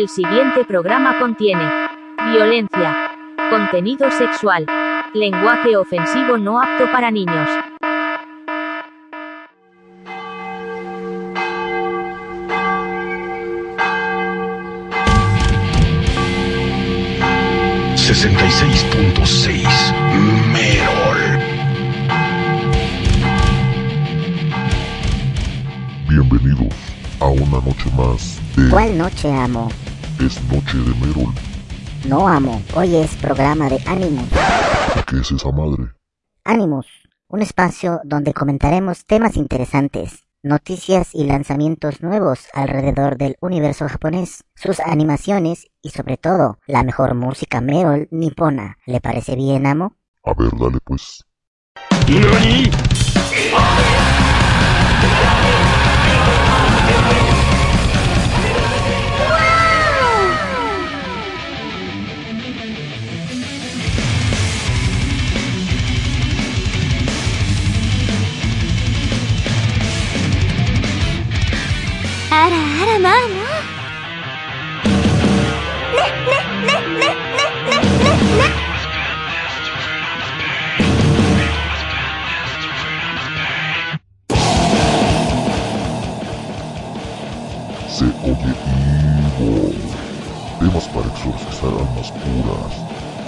El siguiente programa contiene violencia, contenido sexual, lenguaje ofensivo no apto para niños. ...66.6... Merol. Bienvenidos a una noche más de ¿Cuál noche, amo? Es Noche de Merol. No, amo. Hoy es programa de Animus. ¿Qué es esa madre? Animus, un espacio donde comentaremos temas interesantes, noticias y lanzamientos nuevos alrededor del universo japonés, sus animaciones y sobre todo la mejor música Merol nipona. ¿Le parece bien, amo? A ver, dale pues. Se oye. Temas para exorcizar almas puras.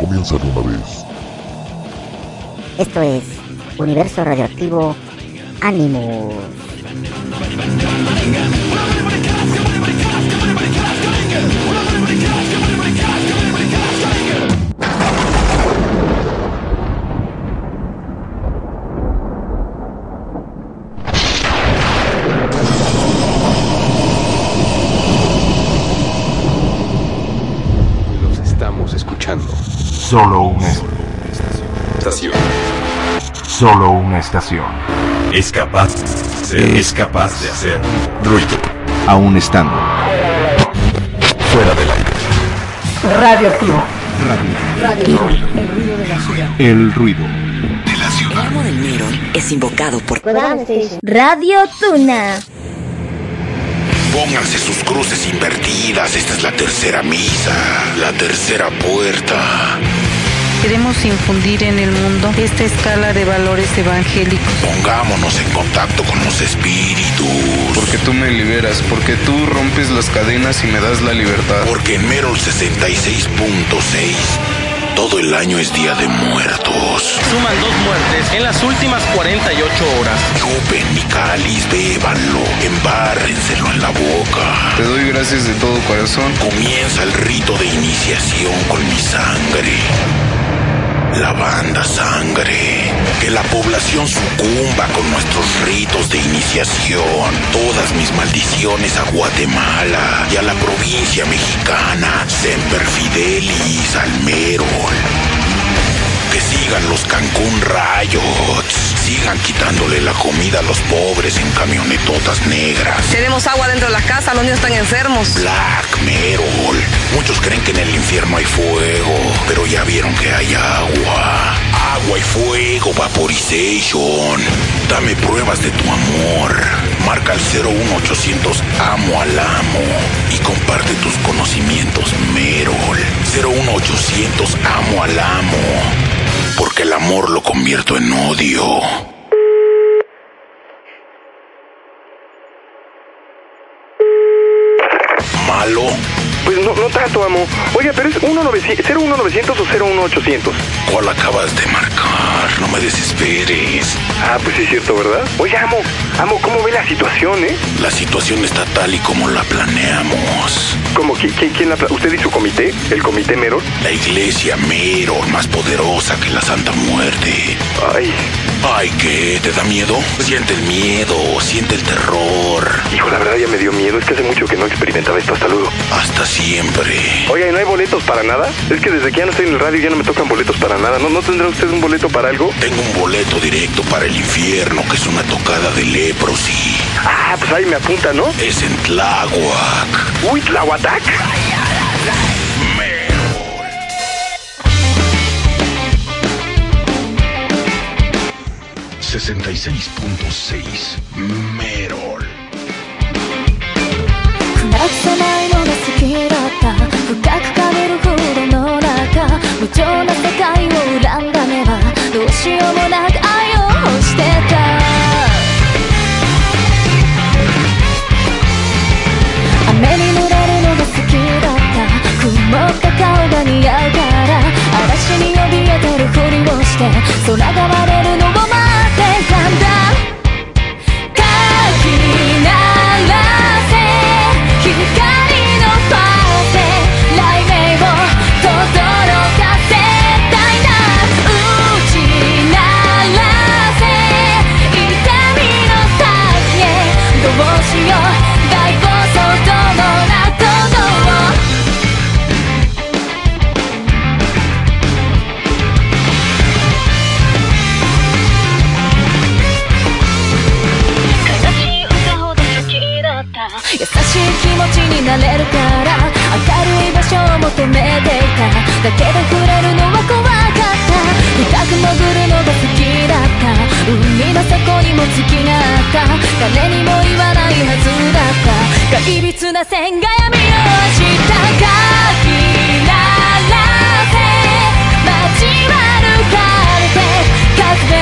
Comienza de una vez. Esto es Universo Radioactivo Animus. Solo una Estación. solo una estación. Es capaz, es capaz de hacer ruido Aún estando. fuera del aire. Radioactivo. El ruido. De la El ciudad. amo del Merol es invocado por Radio Tuna. Pónganse sus cruces invertidas. Esta es la tercera misa, la tercera puerta. Queremos infundir en el mundo esta escala de valores evangélicos. Pongámonos en contacto con los espíritus. Porque tú me liberas, porque tú rompes las cadenas y me das la libertad. Porque en Merol 66.6 todo el año es Día de Muertos. Suman dos muertes en las últimas 48 horas. Chupen mi cáliz, bébanlo, embárrenselo en la boca. Te doy gracias de todo corazón. Comienza el rito de iniciación con mi sangre. La banda sangre. Que la población sucumba con nuestros ritos de iniciación. Todas mis maldiciones a Guatemala y a la provincia mexicana. Semper Fidelis al Merol. Que sigan los Cancún Riots. Sigan quitándole la comida a los pobres en camionetotas negras. Tenemos agua dentro de la casa, los niños están enfermos. Black Merol. Muchos creen que en el infierno hay fuego, pero ya vieron que hay agua. Agua y fuego, vaporization. Dame pruebas de tu amor. Marca el 01800 Amo al Amo y comparte tus conocimientos, Merol. 01800 Amo al Amo. Porque el amor lo convierto en odio. Malo. No, no tanto, amo. Oiga, pero es 01900 o 01800. ¿Cuál acabas de marcar? No me desesperes. Ah, pues sí es cierto, ¿verdad? Oye, amo, amo, ¿cómo ve la situación, eh? La situación está tal y como la planeamos. ¿Cómo? ¿Qui- qui- ¿Quién la ¿Usted y su comité? ¿El comité Merol? La iglesia Mero, más poderosa que la Santa Muerte. Ay, Ay, ¿qué? ¿Te da miedo? Siente el miedo, siente el terror. hijo, la verdad ya me dio miedo. Es que hace mucho que no experimentaba esto. Hasta luego. Hasta siempre. Oiga, ¿y no hay boletos para nada? Es que desde que ya no estoy en el radio ya no me tocan boletos para nada. ¿No, ¿No tendrá usted un boleto para algo? Tengo un boleto directo para el infierno, que es una tocada de leprosy. Ah, pues ahí me apunta, ¿no? Es en Tláhuac. Uy, Tlahuatac. Merol. 66.6 Merol. That's the 情な世界を恨んだ目はどうしようもなく愛をしてた。雨に濡れるのが好きだった。雲か顔が似合うから嵐に怯えてるふりをして空が割れるのを持ちになれるから明るい場所を求めていた。だけで触れるのは怖かった。深く潜るのが好きだった。海の底にも月があった。誰にも言わないはずだった。怪物な線が闇をした。かきららせ街は歩かれて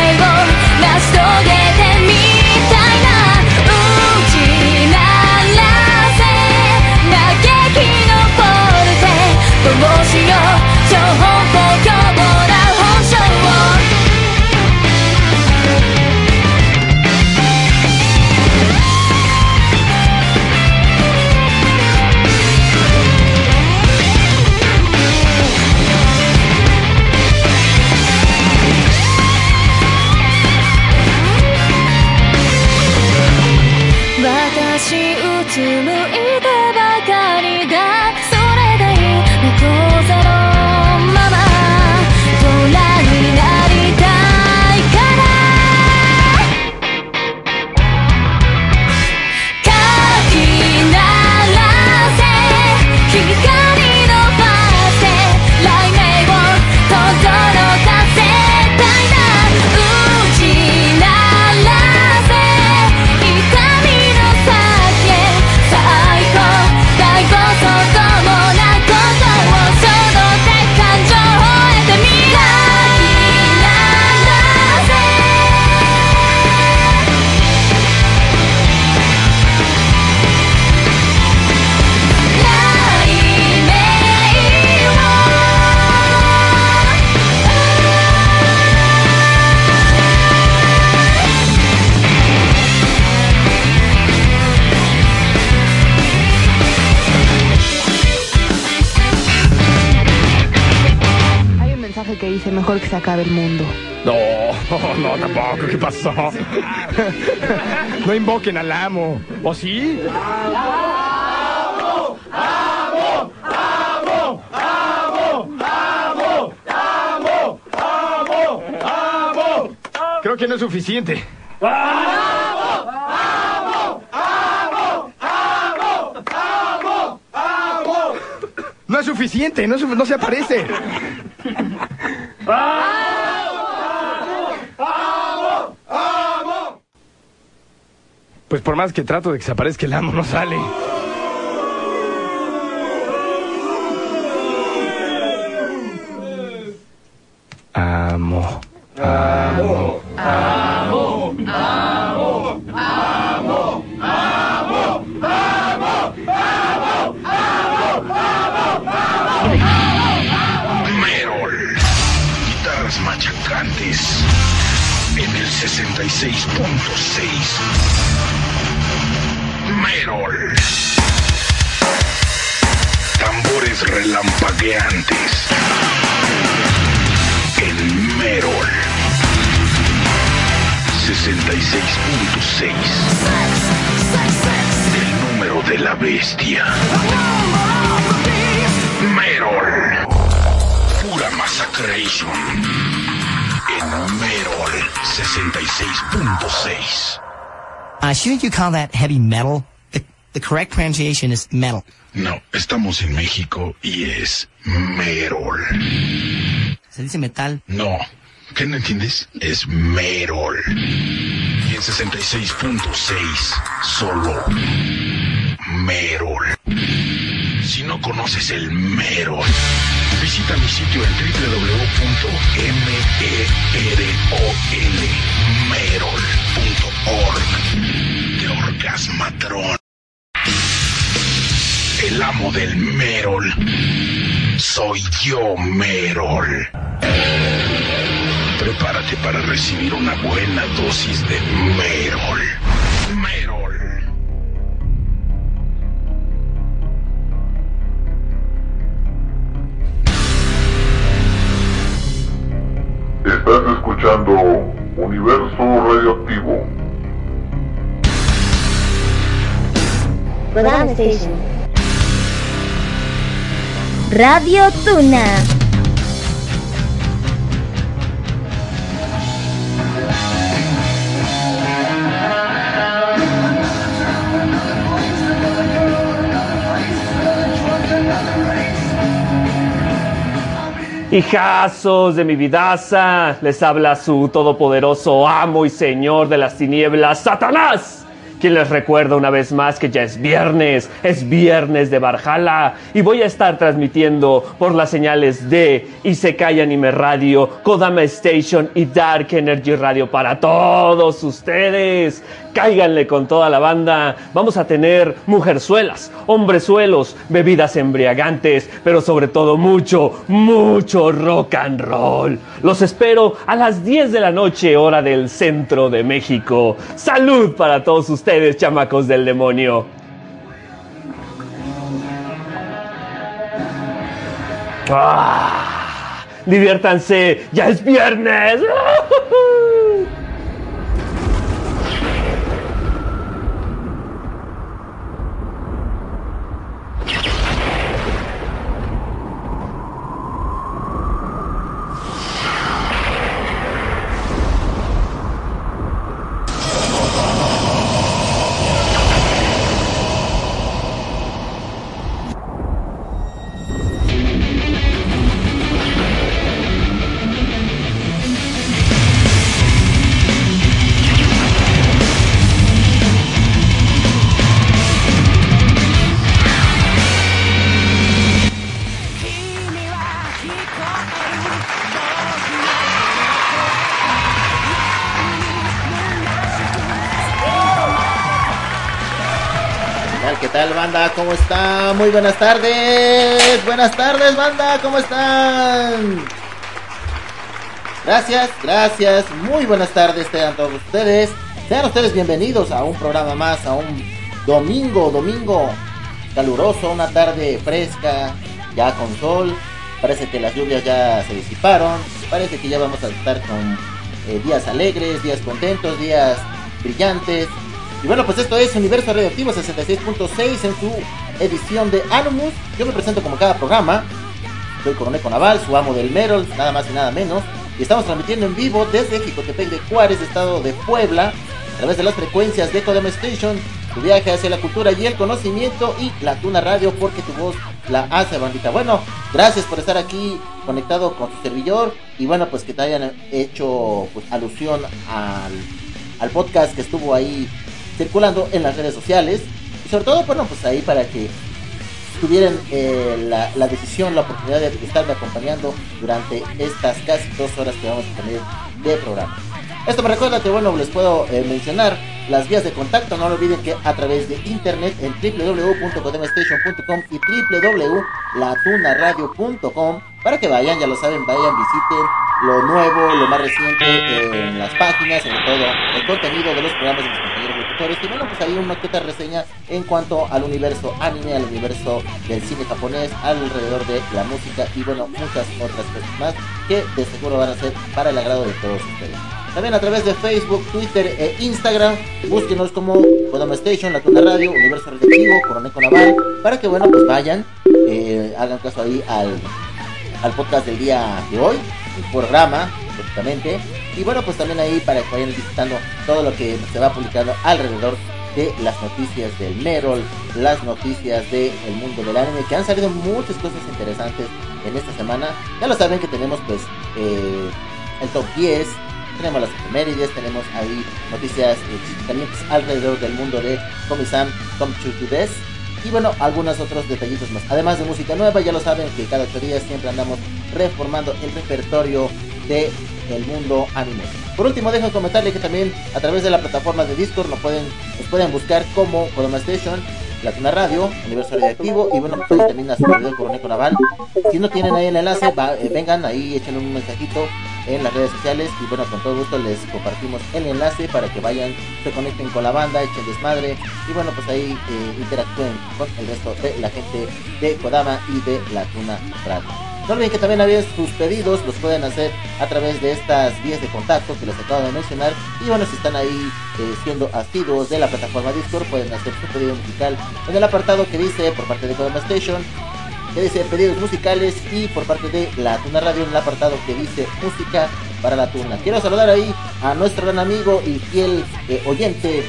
mejor que se acabe el mundo. No, no, tampoco. ¿Qué pasó? No invoquen al amo. ¿O sí? Creo que no es suficiente. No es suficiente, no, es su- no se aparece. Pues por más que trato de que se aparezca el amo, no sale. Shouldn't you call that heavy metal? The, the correct pronunciation is metal. No, estamos en México y es Merol. Se dice metal. No, ¿qué no entiendes? Es Merol. Y en 66.6, solo Merol. Si no conoces el Merol, visita mi sitio en www.merol.org. De Orgasmatron. El amo del Merol. Soy yo, Merol. Prepárate para recibir una buena dosis de Merol. Merol. Estás escuchando Universo Radioactivo. Station. Radio Tuna. Hijazos de mi vidaza, les habla su todopoderoso amo y señor de las tinieblas, Satanás quien les recuerda una vez más que ya es viernes, es viernes de Barjala y voy a estar transmitiendo por las señales de Isekai Anime Radio, Kodama Station y Dark Energy Radio para todos ustedes. Cáiganle con toda la banda. Vamos a tener mujerzuelas, hombrezuelos, bebidas embriagantes, pero sobre todo mucho, mucho rock and roll. Los espero a las 10 de la noche, hora del centro de México. Salud para todos ustedes chamacos del demonio. ¡Ah! Diviértanse, ya es viernes. banda? ¿Cómo está? Muy buenas tardes. Buenas tardes, banda. ¿Cómo están? Gracias, gracias. Muy buenas tardes tengan todos ustedes. Sean ustedes bienvenidos a un programa más, a un domingo, domingo caluroso, una tarde fresca, ya con sol. Parece que las lluvias ya se disiparon. Parece que ya vamos a estar con eh, días alegres, días contentos, días brillantes. Y bueno, pues esto es Universo Radioactivo 66.6 en su edición de Animus. Yo me presento como cada programa. Soy Coronel Naval, su amo del Merol, nada más y nada menos. Y estamos transmitiendo en vivo desde Jicotepec de Juárez, estado de Puebla, a través de las frecuencias de Codem Station, tu viaje hacia la cultura y el conocimiento y la Tuna Radio, porque tu voz la hace bandita. Bueno, gracias por estar aquí conectado con tu servidor y bueno, pues que te hayan hecho pues, alusión al, al podcast que estuvo ahí circulando en las redes sociales. Y sobre todo, bueno, pues ahí para que tuvieran eh, la, decisión, la oportunidad de estarme acompañando durante estas casi dos horas que vamos a tener de programa. Esto me recuerda que, bueno, les puedo eh, mencionar las vías de contacto. No olviden que a través de internet en www.codemstation.com y www.latunaradio.com para que vayan, ya lo saben, vayan, visiten lo nuevo, lo más reciente en las páginas, sobre todo el contenido de los programas de mis compañeros locutores. Y bueno, pues hay una que reseña en cuanto al universo anime, al universo del cine japonés, alrededor de la música y bueno, muchas otras cosas más que de seguro van a ser para el agrado de todos ustedes. También a través de Facebook, Twitter e Instagram, búsquenos como Podama Station, La Tuna Radio, Universo Radioactivo, Coroneco Naval, para que bueno, pues vayan, eh, hagan caso ahí al, al podcast del día de hoy, programa, prácticamente. Y bueno, pues también ahí para que vayan visitando todo lo que se va publicando alrededor de las noticias del Merol, las noticias del mundo del anime, que han salido muchas cosas interesantes en esta semana. Ya lo saben que tenemos pues eh, el top 10, tenemos las efemérides, tenemos ahí noticias eh, alrededor del mundo de Comisam, Come to This. Y bueno, algunos otros detallitos más. Además de música nueva, ya lo saben que cada ocho días siempre andamos reformando el repertorio de el mundo anime. Por último, dejo comentarle que también a través de la plataforma de Discord nos pueden, nos pueden buscar como Coloma Station, Latina Radio, Universo Radioactivo y bueno, pues también a su servidor Coronel Naval. Si no tienen ahí el enlace, eh, vengan ahí, echen un mensajito en las redes sociales y bueno, con todo gusto les compartimos el enlace para que vayan, se conecten con la banda, echen desmadre y bueno, pues ahí eh, interactúen con el resto de la gente de Kodama y de La Tuna Radio. No olviden que también había sus pedidos, los pueden hacer a través de estas vías de contacto que les acabo de mencionar. Y bueno, si están ahí eh, siendo asiduos de la plataforma Discord, pueden hacer su pedido musical en el apartado que dice por parte de Kodama Station, que dice pedidos musicales y por parte de la Tuna Radio en el apartado que dice música para la Tuna. Quiero saludar ahí a nuestro gran amigo y fiel eh, oyente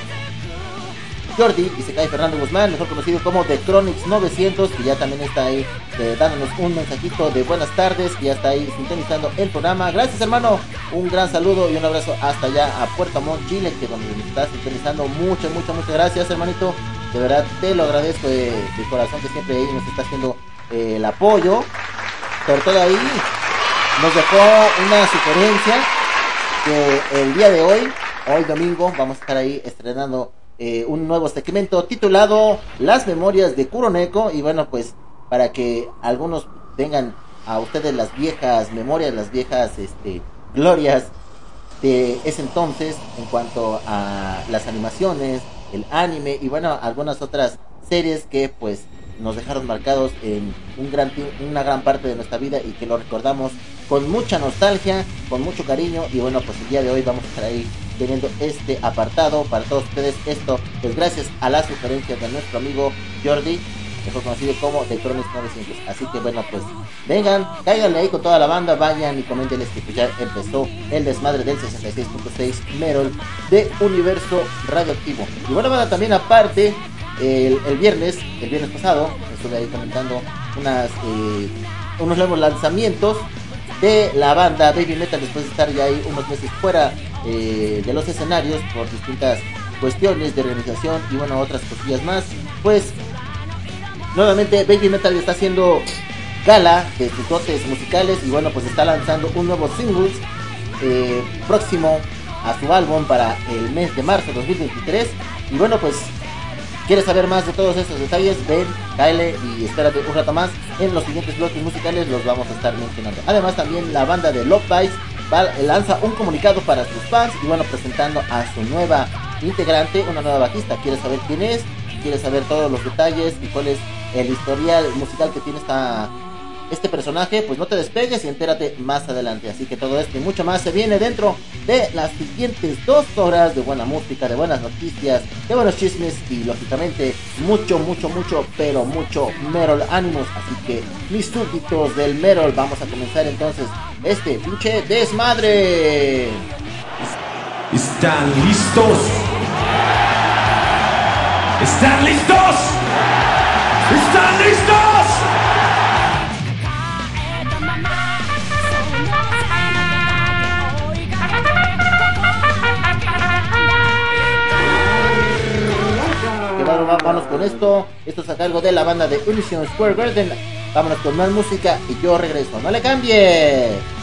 Jordi y se cae Fernando Guzmán, mejor conocido como The Chronix 900, que ya también está ahí eh, dándonos un mensajito de buenas tardes, que ya está ahí sintonizando el programa. Gracias hermano, un gran saludo y un abrazo hasta allá a Puerto Montt, Chile, que donde nos está sintonizando. Muchas, muchas, muchas gracias hermanito. De verdad te lo agradezco de, de corazón que siempre ahí nos está haciendo eh, el apoyo. Sobre todo ahí nos dejó una sugerencia que el día de hoy, hoy domingo, vamos a estar ahí estrenando eh, un nuevo segmento titulado Las Memorias de Kuroneko. Y bueno, pues para que algunos tengan a ustedes las viejas memorias, las viejas este, glorias de ese entonces en cuanto a las animaciones, el anime y bueno, algunas otras series que pues nos dejaron marcados en un gran, una gran parte de nuestra vida y que lo recordamos con mucha nostalgia, con mucho cariño y bueno, pues el día de hoy vamos a estar ahí teniendo este apartado para todos ustedes. Esto pues gracias a las sugerencias de nuestro amigo Jordi, mejor conocido como The Chronis 900. Así que bueno, pues vengan, cáiganle ahí con toda la banda, vayan y coméntenles que pues ya empezó el desmadre del 66.6 Merol de Universo Radioactivo. Y bueno, banda, también aparte el, el, viernes, el viernes pasado, estuve ahí comentando unas, eh, unos nuevos lanzamientos de la banda Baby Metal después de estar ya ahí unos meses fuera eh, de los escenarios por distintas cuestiones de organización y bueno, otras cosillas más. Pues nuevamente Baby Metal está haciendo gala de sus dotes musicales y bueno, pues está lanzando un nuevo singles eh, próximo a su álbum para el mes de marzo de 2023 y bueno, pues ¿Quieres saber más de todos estos detalles? Ven, cáele y espérate un rato más. En los siguientes bloques musicales los vamos a estar mencionando. Además también la banda de Love Bites lanza un comunicado para sus fans y bueno, presentando a su nueva integrante, una nueva bajista. ¿Quieres saber quién es? ¿Quieres saber todos los detalles y cuál es el historial musical que tiene esta este personaje, pues no te despegues y entérate más adelante. Así que todo esto y mucho más se viene dentro de las siguientes dos horas de buena música, de buenas noticias, de buenos chismes y lógicamente mucho, mucho, mucho, pero mucho Merol ánimos. Así que mis súbditos del Merol, vamos a comenzar entonces este pinche desmadre. ¿Están listos? ¿Están listos? ¿Están listos? Vámonos con esto. Esto es a cargo de la banda de Unision Square Garden. Vámonos con más música y yo regreso. No le cambie.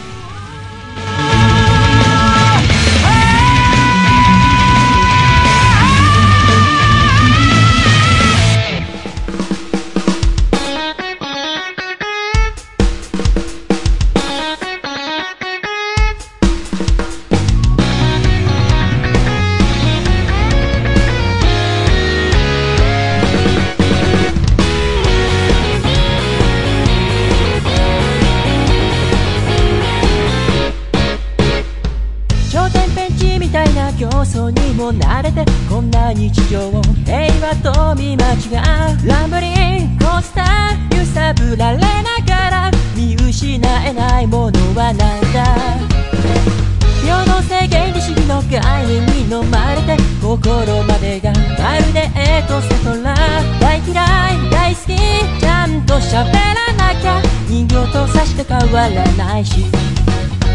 喋らなきゃ。人形とさして変わらないし。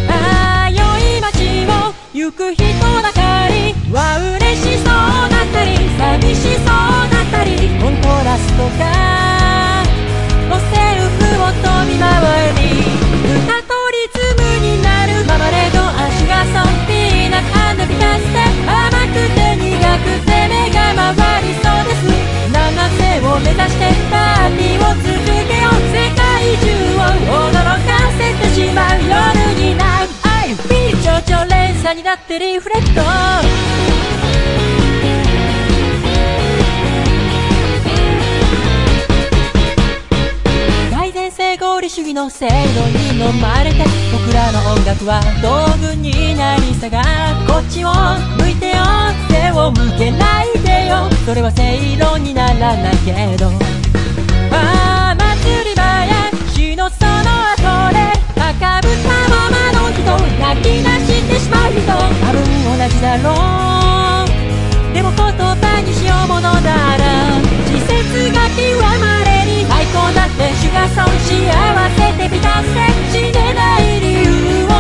ああ良い街を行く人だかり。は嬉しそうだったり寂しそうだったり。コントラストが。路線譜を飛び回り。歌とリズムになる。ままでの足がソンピーな花火がしてを目指してパーティーを続けよう。世界中を驚かせてしまう夜になる。I feel 情緒連鎖になってリフレクト。大前性合理主義の制度に飲まれて僕らの音楽は道具になりさがこっちを向いてよ。背を向けないでよ。それは正論にならないけど。ああ祭り場や日のその後で。赤豚ママままの人泣き出してしまう人多分同じだろう。でも言葉にしようものなら時節が極まれに。最高だってシュガーソン幸せ。で満たせ死ねない理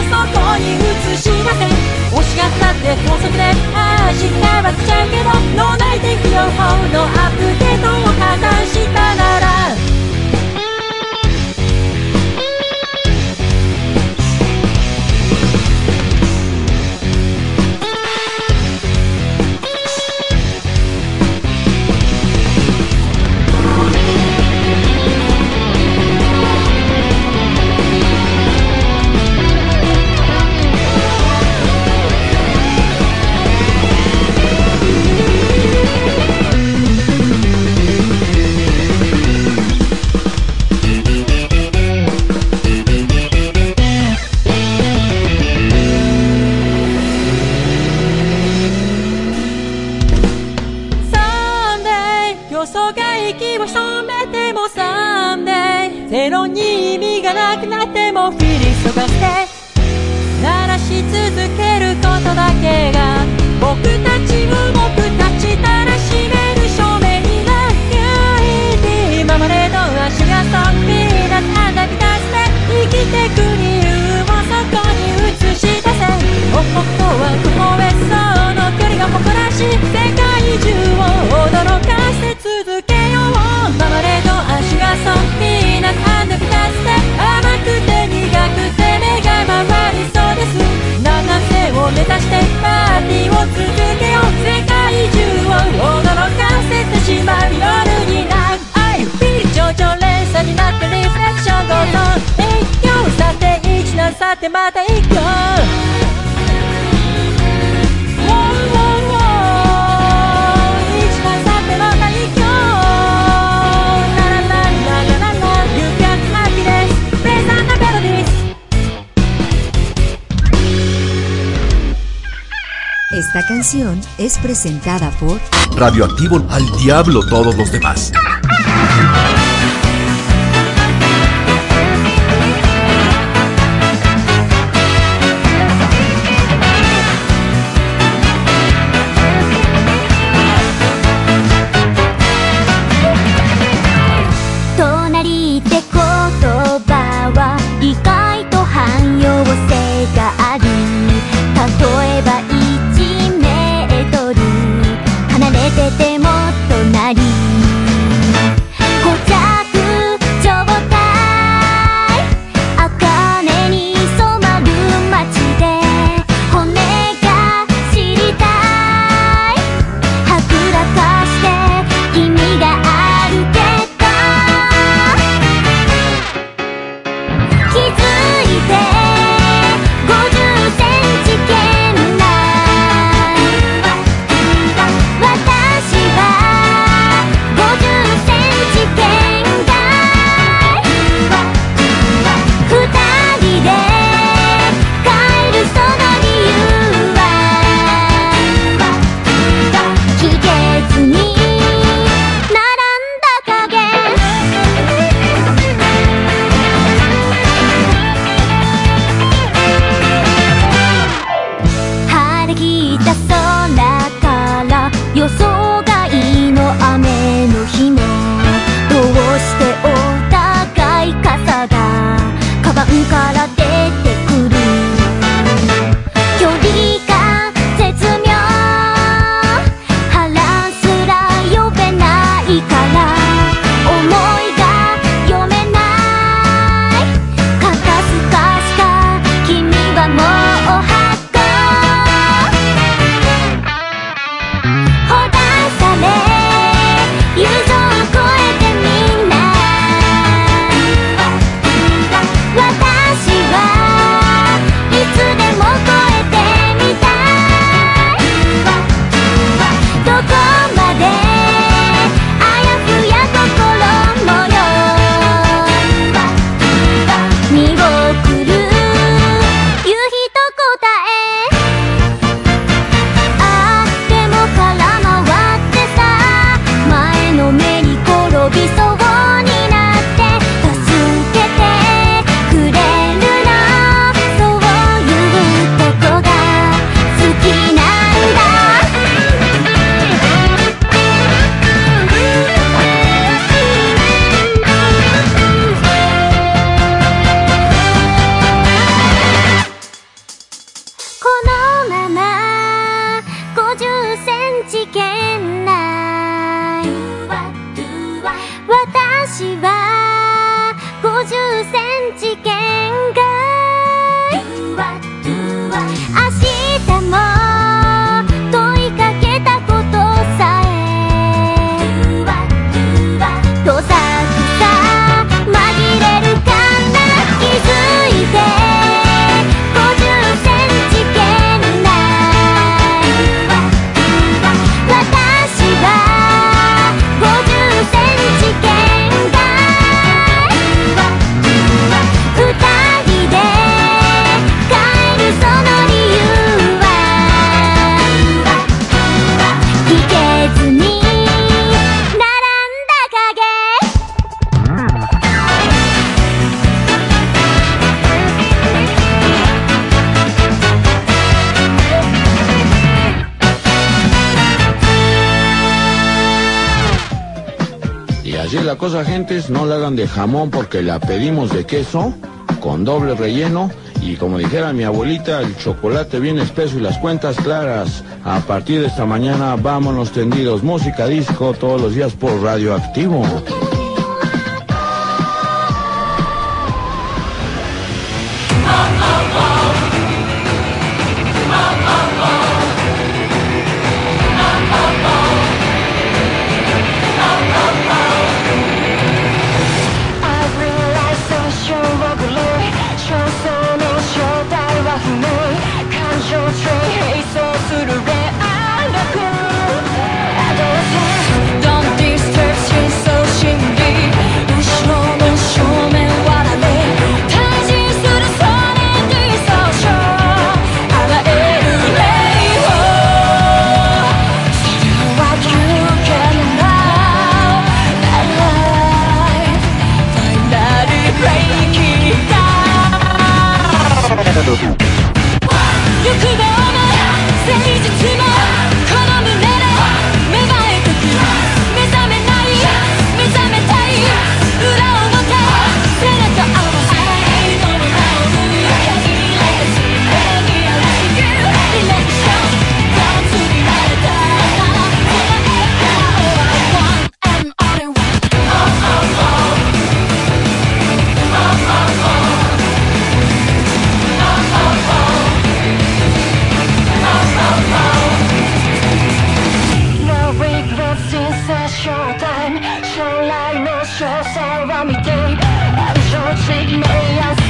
底に映し出せ。欲しがったって高速でああ知っちゃうけど脳内天気予報のアップデートを加算したなら。presentada por Radioactivo al diablo todos los demás. de jamón porque la pedimos de queso con doble relleno y como dijera mi abuelita, el chocolate bien espeso y las cuentas claras. A partir de esta mañana, vámonos tendidos. Música disco todos los días por Radioactivo. Showtime, show like no stress around me, day. I'm so sick, may I?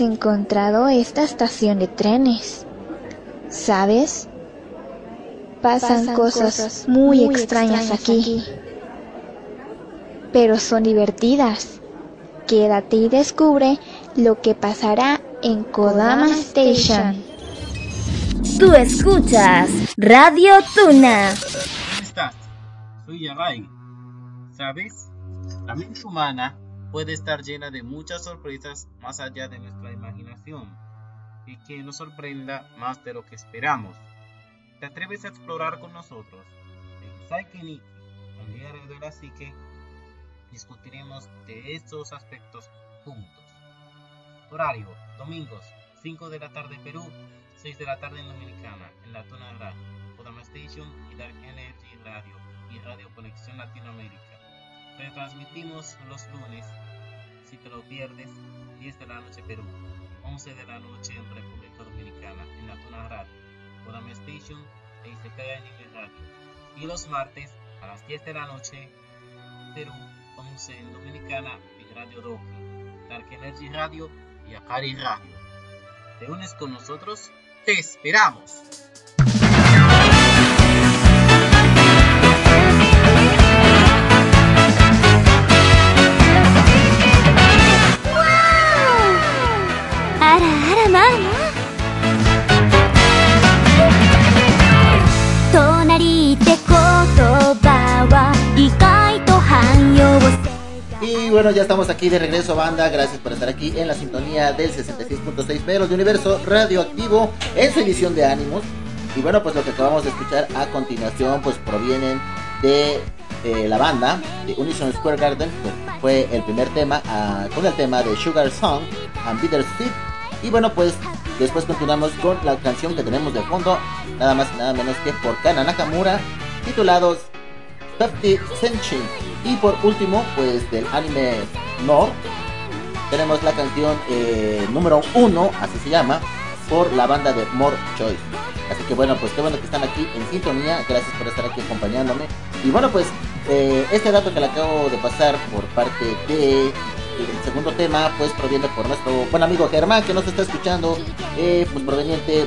Has encontrado esta estación de trenes. ¿Sabes? Pasan, Pasan cosas, cosas muy, muy extrañas, extrañas aquí. Pero son divertidas. Quédate y descubre lo que pasará en Kodama Station. Tú escuchas Radio Tuna. ¿Cómo estás? Soy Yagai. ¿Sabes? La mente humana puede estar llena de muchas sorpresas más allá de nuestra imaginación y que nos sorprenda más de lo que esperamos. ¿Te atreves a explorar con nosotros? En Psyche un diario de la psique, discutiremos de estos aspectos juntos. Horario, domingos, 5 de la tarde Perú, 6 de la tarde en Dominicana, en la Tuna Radio, Podama Station y Dark Energy Radio y Radio Conexión Latinoamérica. Retransmitimos los lunes, si te lo pierdes, 10 de la noche Perú, 11 de la noche en República Dominicana, en la Tuna Radio, Podama Station e Isekai Anime Radio. Y los martes, a las 10 de la noche, Perú, 11 en Dominicana, en Radio Doki, Dark Energy Radio y Akari Radio. ¿Te unes con nosotros? ¡Te esperamos! Y bueno, ya estamos aquí de regreso, banda. Gracias por estar aquí en la sintonía del 66.6 Meros de Universo Radioactivo en su edición de Ánimos. Y bueno, pues lo que acabamos de escuchar a continuación, pues provienen de la banda de Unison Square Garden. Fue el primer tema ah, con el tema de Sugar Song and Bittersweet. Y bueno, pues después continuamos con la canción que tenemos de fondo, nada más y nada menos que por Kana Nakamura, titulados 50 Century. Y por último, pues del anime Nord, tenemos la canción eh, número uno, así se llama, por la banda de More Choice. Así que bueno, pues qué bueno que están aquí en sintonía. Gracias por estar aquí acompañándome. Y bueno, pues eh, este dato que le acabo de pasar por parte de el segundo tema, pues proviene por nuestro buen amigo Germán que nos está escuchando, eh, pues proveniente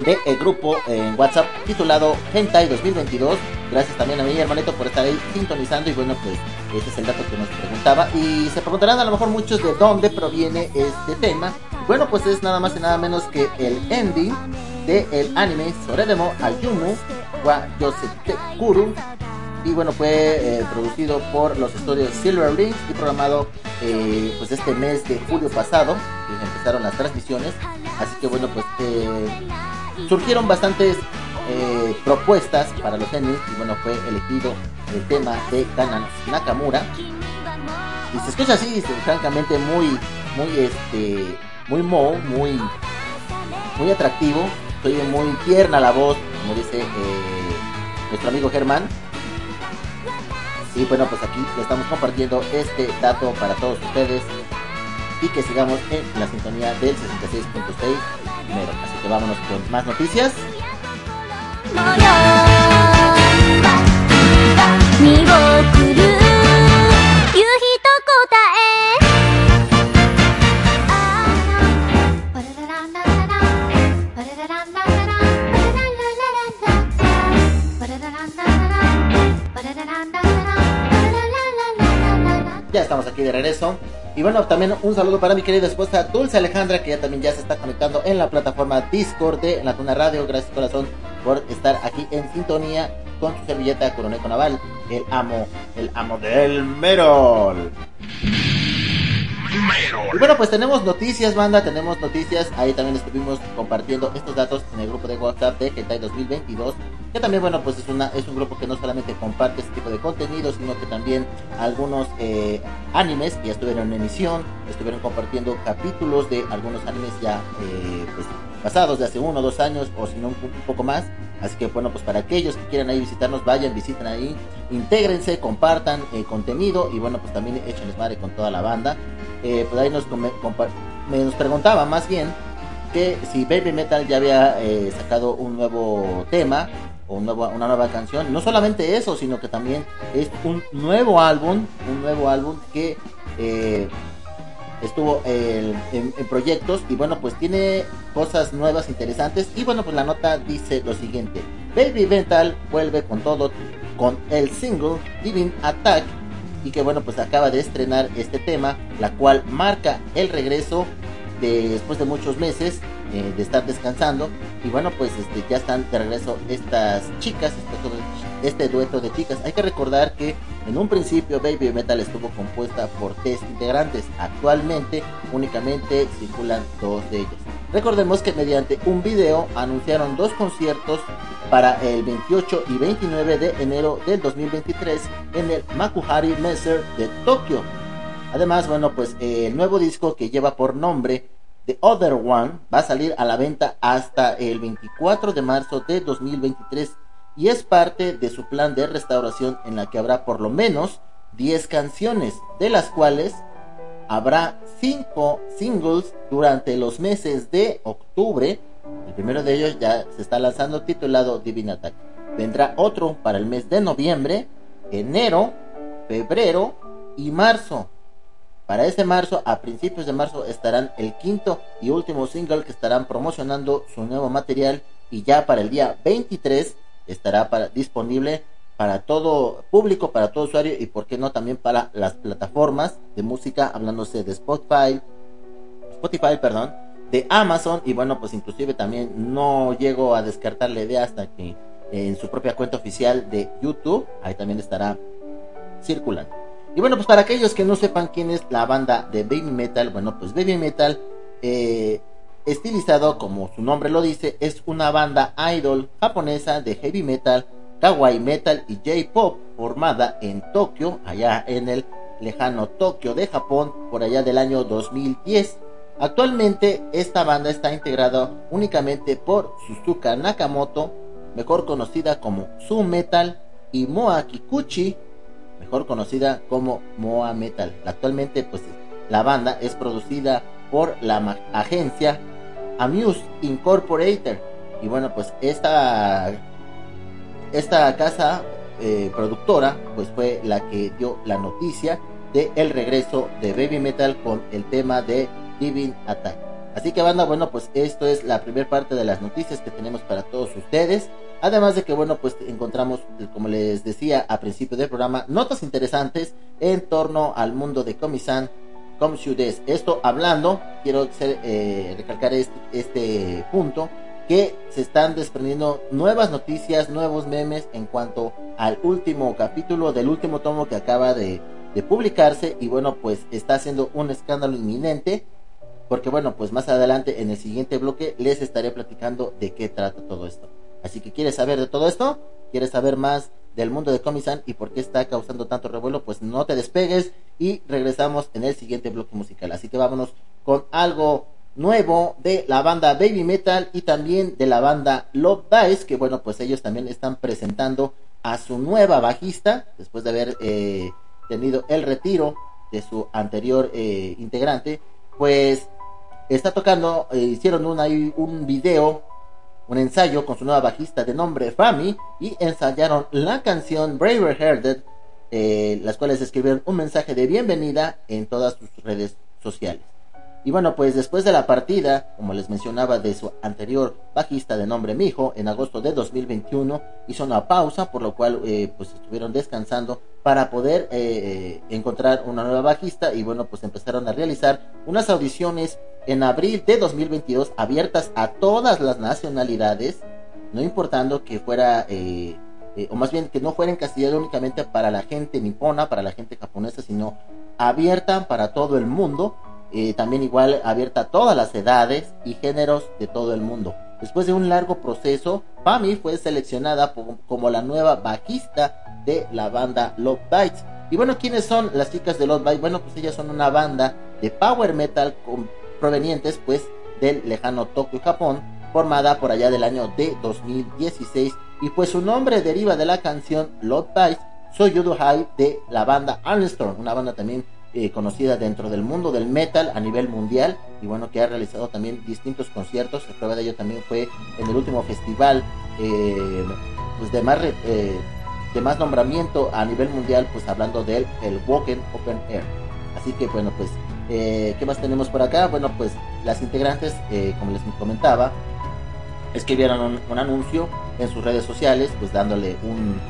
de el grupo en WhatsApp titulado Hentai 2022. Gracias también a mi hermanito por estar ahí sintonizando y bueno pues ese es el dato que nos preguntaba y se preguntarán a lo mejor muchos de dónde proviene este tema. Bueno pues es nada más y nada menos que el ending de el anime Soredemo Ayumu wa Yosetekuru y bueno fue eh, producido por los estudios Silver Rings y programado eh, pues este mes de julio pasado empezaron las transmisiones así que bueno pues eh, surgieron bastantes eh, propuestas para los endings y bueno fue elegido el tema de Kanan Nakamura. Y se escucha así francamente muy muy este muy mo muy muy atractivo. Soy muy tierna la voz como dice eh, nuestro amigo Germán. Y bueno pues aquí le estamos compartiendo este dato para todos ustedes y que sigamos en la sintonía del 66.6 primero. Así que vámonos con más noticias. Ya estamos aquí de regreso y bueno, también un saludo para mi querida esposa Dulce Alejandra, que ya también ya se está conectando en la plataforma Discord de La Tuna Radio. Gracias corazón por estar aquí en sintonía con su servilleta Coronel Naval, el amo, el amo del Merol. Bueno, pues tenemos noticias, banda, tenemos noticias. Ahí también estuvimos compartiendo estos datos en el grupo de WhatsApp de Hentai 2022. Que también, bueno, pues es, una, es un grupo que no solamente comparte este tipo de contenido, sino que también algunos eh, animes que ya estuvieron en emisión, estuvieron compartiendo capítulos de algunos animes ya eh, pues, pasados de hace uno o dos años, o si no un, poco más. Así que bueno, pues para aquellos que quieran ahí visitarnos, vayan, visiten ahí, intégrense, compartan el contenido y bueno, pues también échenles madre con toda la banda. Eh, pues ahí nos, nos preguntaba más bien que si Baby Metal ya había eh, sacado un nuevo tema o un nuevo, una nueva canción. No solamente eso, sino que también es un nuevo álbum, un nuevo álbum que eh, estuvo en, proyectos y bueno, pues tiene cosas nuevas, interesantes. Y bueno, pues la nota dice lo siguiente. Baby Metal vuelve con todo con el single Giving Attack y que bueno pues acaba de estrenar este tema, la cual marca el regreso de, después de muchos meses eh, de estar descansando y bueno pues este, ya están de regreso estas chicas, este, este, dueto de chicas. Hay que recordar que en un principio Baby Metal estuvo compuesta por tres integrantes, actualmente únicamente circulan dos de ellas. Recordemos que mediante un video anunciaron dos conciertos para el 28 y 29 de enero del 2023 en el Makuhari Messer de Tokio. Además, bueno, pues el nuevo disco que lleva por nombre The Other One va a salir a la venta hasta el 24 de marzo de 2023 y es parte de su plan de restauración en la que habrá por lo menos 10 canciones, de las cuales habrá 5 singles durante los meses de octubre el primero de ellos ya se está lanzando titulado Divine Attack. Vendrá otro para el mes de noviembre, enero, febrero y marzo. Para este marzo, a principios de marzo, estarán el quinto y último single que estarán promocionando su nuevo material y ya para el día 23 estará disponible para todo público, para todo usuario y por qué no también para las plataformas de música, hablándose de Spotify, Spotify, perdón, de Amazon. Y bueno pues inclusive también no llego a descartar la idea hasta que en su propia cuenta oficial de YouTube ahí también estará circulando. Y bueno pues para aquellos que no sepan quién es la banda de Baby Metal bueno pues Baby Metal eh, estilizado como su nombre lo dice es una banda idol japonesa de heavy metal kawaii metal y J-pop formada en Tokio allá en el lejano Tokio de Japón por allá del año 2010 Actualmente esta banda está integrada únicamente por Suzuka Nakamoto, mejor conocida como Su Metal, y Moa Kikuchi, mejor conocida como Moa Metal. Actualmente pues la banda es producida por la agencia Amuse Incorporated. Y bueno, pues esta, esta casa eh, productora pues fue la que dio la noticia de el regreso de Baby Metal con el tema de Divine Attack. Así que banda, bueno, pues esto es la primera parte de las noticias que tenemos para todos ustedes. Además de que, bueno, pues encontramos, como les decía a principio del programa, notas interesantes en torno al mundo de Comisan, Comsudes. Esto hablando, quiero eh, recalcar este, este, punto, que se están desprendiendo nuevas noticias, nuevos memes en cuanto al último capítulo del último tomo que acaba de, de publicarse. Y bueno, pues está haciendo un escándalo inminente porque bueno, pues más adelante en el siguiente bloque les estaré platicando de qué trata todo esto. Así que quieres saber de todo esto, quieres saber más del mundo de Comisan y por qué está causando tanto revuelo, pues no te despegues y regresamos en el siguiente bloque musical. Así que vámonos con algo nuevo de la banda Baby Metal y también de la banda Love Dice, que bueno, pues ellos también están presentando a su nueva bajista después de haber eh, tenido el retiro de su anterior eh, integrante, pues está tocando, eh, hicieron un, un video, un ensayo con su nueva bajista de nombre Fami y ensayaron la canción Braver Hearted, eh, las cuales escribieron un mensaje de bienvenida en todas sus redes sociales. Y bueno, pues después de la partida, como les mencionaba, de su anterior bajista de nombre Mijo, en agosto de 2021, hizo una pausa, por lo cual eh, pues estuvieron descansando para poder eh, encontrar una nueva bajista y bueno, pues empezaron a realizar unas audiciones en abril de 2022 abiertas a todas las nacionalidades, no importando que fuera, eh, eh, o más bien que no fuera encasillada únicamente para la gente nipona, para la gente japonesa, sino abierta para todo el mundo, también igual abierta a todas las edades y géneros de todo el mundo. Después de un largo proceso, Pami fue seleccionada como la nueva bajista de la banda Love Bites. Y bueno, ¿quiénes son las chicas de Love Bites? Bueno, pues ellas son una banda de power metal provenientes pues del lejano Tokio, Japón, formada por allá del año de 2016 y pues su nombre deriva de la canción Love Bites Soyudo High de la banda Armstrong, una banda también eh, conocida dentro del mundo del metal a nivel mundial y bueno que ha realizado también distintos conciertos la prueba de ello también fue en el último festival eh, pues de más eh, de más nombramiento a nivel mundial pues hablando del el Woken Open Air así que bueno pues qué más tenemos por acá bueno pues las integrantes como les comentaba escribieron un, un anuncio en sus redes sociales pues dándole un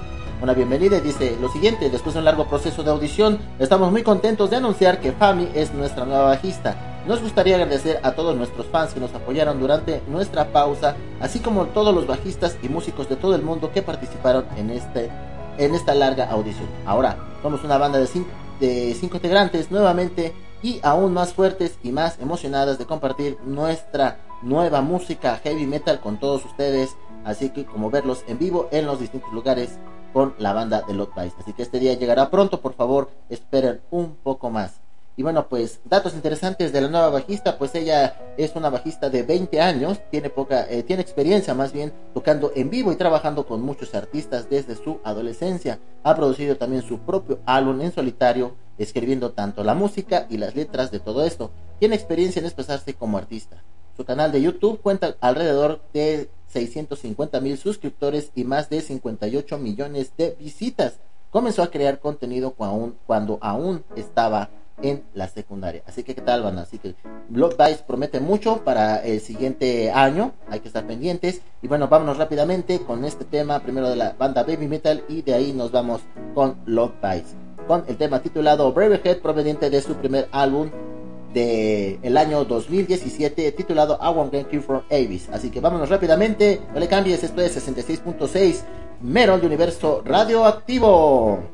una bienvenida y dice lo siguiente, después de un largo proceso de audición, estamos muy contentos de anunciar que Fami es nuestra nueva bajista. Nos gustaría agradecer a todos nuestros fans que nos apoyaron durante nuestra pausa, así como todos los bajistas y músicos de todo el mundo que participaron en, este, en esta larga audición. Ahora, somos una banda de cinco, integrantes nuevamente y aún más fuertes y más emocionadas de compartir nuestra nueva música heavy metal con todos ustedes, así que como verlos en vivo en los distintos lugares con la banda de Lot. Así que este día llegará pronto, por favor, esperen un poco más. Y bueno, pues datos interesantes de la nueva bajista, pues ella es una bajista de 20 años, tiene poca, eh, tiene experiencia más bien tocando en vivo y trabajando con muchos artistas desde su adolescencia. Ha producido también su propio álbum en solitario, escribiendo tanto la música y las letras de todo esto. Tiene experiencia en expresarse como artista. Su canal de YouTube cuenta alrededor de 650 mil suscriptores y más de 58 millones de visitas. Comenzó a crear contenido cuando aún, estaba en la secundaria. Así que, ¿qué tal, van? Así que Block Dice promete mucho para el siguiente año. Hay que estar pendientes. Y bueno, vámonos rápidamente con este tema. Primero de la banda Baby Metal y de ahí nos vamos con Block Dice. Con el tema titulado Bravehead proveniente de su primer álbum de el año 2017 titulado I Want Get You from Avis. Así que vámonos rápidamente, no le cambies, esto es 66.6 Merol de Universo Radioactivo.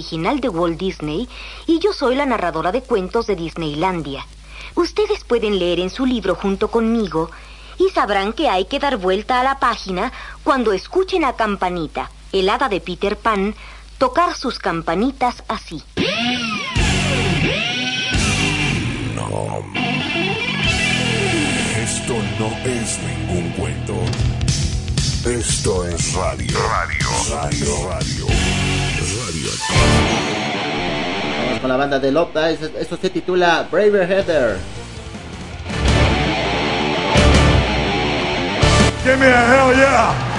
Original de Walt Disney y yo soy la narradora de cuentos de Disneylandia. Ustedes pueden leer en su libro junto conmigo y sabrán que hay que dar vuelta a la página cuando escuchen a Campanita, el hada de Peter Pan, tocar sus campanitas así. Esto no es ningún cuento. Esto es radio. Radio. Radio. Radio. Vamos con la banda de Lopta. Eso, eso se titula Braver Heather. Give me a hell yeah!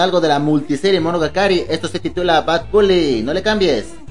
Algo de la multiserie Monogatari. Esto se titula Bad Bully. No le cambies.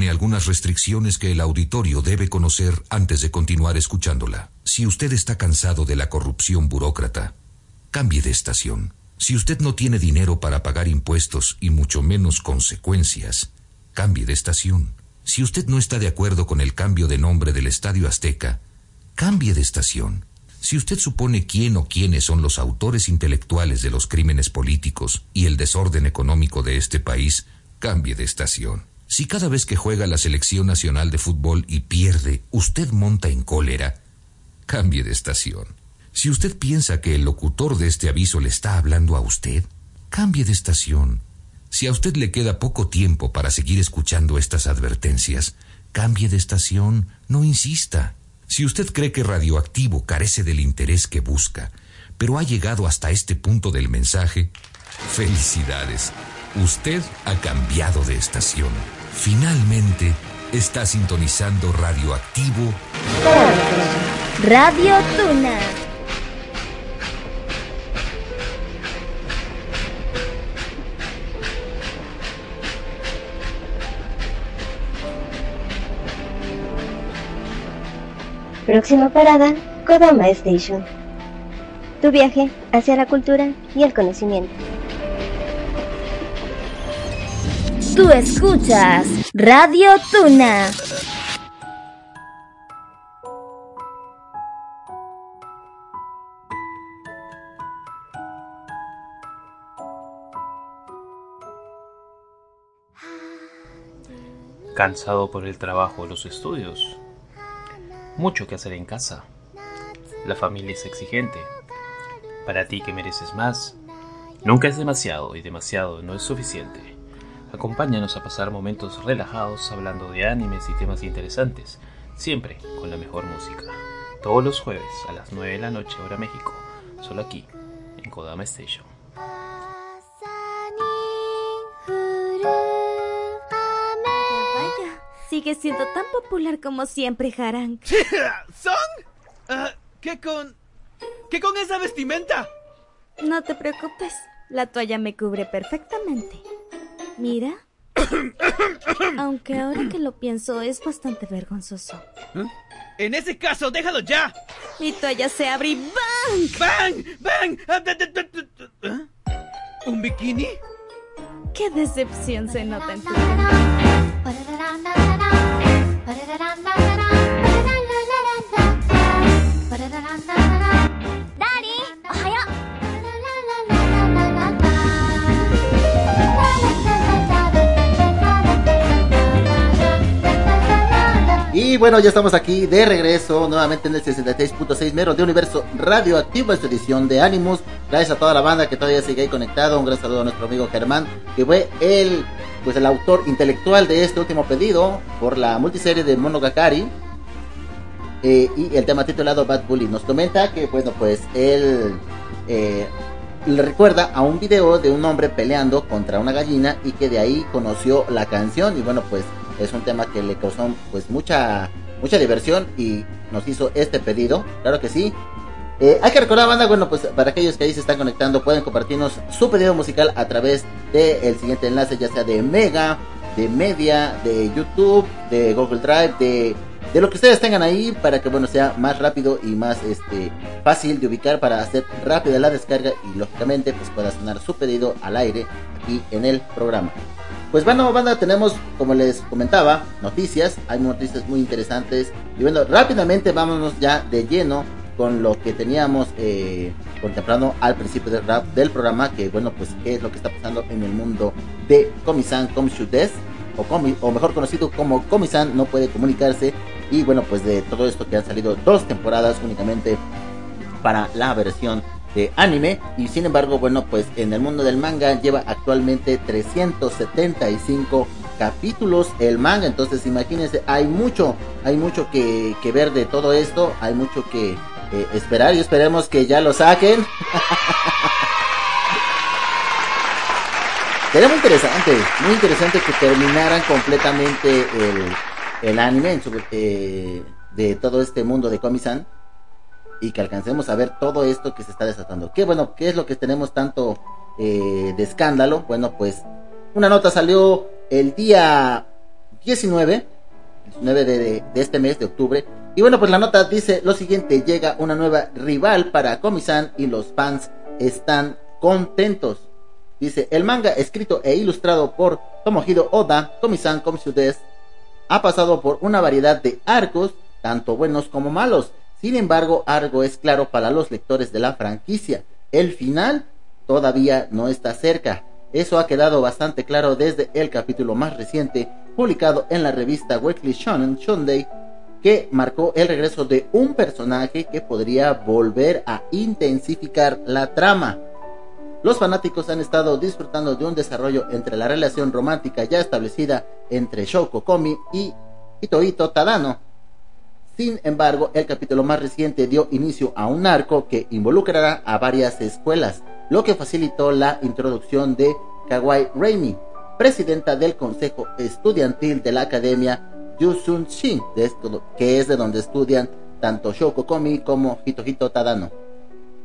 Tiene algunas restricciones que el auditorio debe conocer antes de continuar escuchándola. Si usted está cansado de la corrupción burócrata, cambie de estación. Si usted no tiene dinero para pagar impuestos y mucho menos consecuencias, cambie de estación. Si usted no está de acuerdo con el cambio de nombre del Estadio Azteca, cambie de estación. Si usted supone quién o quiénes son los autores intelectuales de los crímenes políticos y el desorden económico de este país, cambie de estación. Si cada vez que juega la selección nacional de fútbol y pierde, usted monta en cólera, cambie de estación. Si usted piensa que el locutor de este aviso le está hablando a usted, cambie de estación. Si a usted le queda poco tiempo para seguir escuchando estas advertencias, cambie de estación, no insista. Si usted cree que Radioactivo carece del interés que busca, pero ha llegado hasta este punto del mensaje, felicidades. Usted ha cambiado de estación. Finalmente, está sintonizando Radioactivo. Radio Tuna. Próxima parada, Kodama Station. Tu viaje hacia la cultura y el conocimiento. Tú escuchas Radio Tuna. Cansado por el trabajo los estudios. Mucho que hacer en casa. La familia es exigente. Para ti que mereces más. Nunca es demasiado y demasiado no es suficiente. Acompáñanos a pasar momentos relajados hablando de animes y temas interesantes, siempre con la mejor música. Todos los jueves a las 9 de la noche hora México, solo aquí, en Kodama Station. Vaya, sigue siendo tan popular como siempre, Harang. ¿Son? Ah, ¿Qué con... ¿Qué con esa vestimenta? No te preocupes, la toalla me cubre perfectamente. Mira. Aunque ahora que lo pienso es bastante vergonzoso. ¿Eh? En ese caso, déjalo ya. Mi toalla se abre y ¡bang! ¡Bang! ¡Bang! Ah, ¿Eh? ¿Un bikini? Qué decepción se nota en tu Y bueno, ya estamos aquí de regreso nuevamente en el 66.6 Mero de Universo Radioactivo, esta edición de Animus. Gracias a toda la banda que todavía sigue ahí conectado. Un gran saludo a nuestro amigo Germán, que fue el, pues el autor intelectual de este último pedido por la multiserie de Monogakari. Eh, y el tema titulado Bad Bully nos comenta que, bueno, pues él eh, le recuerda a un video de un hombre peleando contra una gallina y que de ahí conoció la canción. Y bueno, pues es un tema que le causó pues mucha mucha diversión y nos hizo este pedido, claro que sí. Eh, hay que recordar, banda, bueno, pues para aquellos que ahí se están conectando, pueden compartirnos su pedido musical a través del siguiente enlace, ya sea de Mega, de Media, de YouTube, de Google Drive, de, de lo que ustedes tengan ahí, para que, bueno, sea más rápido y más este fácil de ubicar para hacer rápida la descarga y, lógicamente, pues pueda sonar su pedido al aire aquí en el programa. Pues bueno, banda, tenemos, como les comentaba, noticias. Hay noticias muy interesantes. Y bueno, rápidamente vámonos ya de lleno con lo que teníamos eh, contemplando al principio del, rap, del programa. Que bueno, pues qué es lo que está pasando en el mundo de Comisan Comshudes. O, comi, o mejor conocido como Comisan no puede comunicarse. Y bueno, pues de todo esto que han salido dos temporadas únicamente para la versión de anime. Y sin embargo bueno pues en el mundo del manga lleva actualmente 375 capítulos el manga. Entonces imagínense hay mucho hay mucho que, que ver de todo esto hay mucho que eh, esperar y esperemos que ya lo saquen. Sería muy interesante, muy interesante que terminaran completamente el, el anime eh, de todo este mundo de Komi-san y que alcancemos a ver todo esto que se está desatando. ¿Qué bueno? ¿Qué es lo que tenemos tanto eh, de escándalo? Bueno, pues una nota salió el día 19, 19 de, de, de este mes de octubre. Y bueno, pues la nota dice lo siguiente, llega una nueva rival para Komi-san y los fans están contentos. Dice, el manga escrito e ilustrado por Tomohiro Oda, Komi-san ha pasado por una variedad de arcos, tanto buenos como malos. Sin embargo, algo es claro para los lectores de la franquicia. El final todavía no está cerca. Eso ha quedado bastante claro desde el capítulo más reciente, publicado en la revista Weekly Shonen Sunday, que marcó el regreso de un personaje que podría volver a intensificar la trama. Los fanáticos han estado disfrutando de un desarrollo entre la relación romántica ya establecida entre Shoko Komi y Hitohito Tadano. Sin embargo, el capítulo más reciente dio inicio a un arco que involucrará a varias escuelas, lo que facilitó la introducción de Kawai Reimi, presidenta del Consejo Estudiantil de la Academia Yusun Shin, que es de donde estudian tanto Shoko Komi como Hitohito Tadano.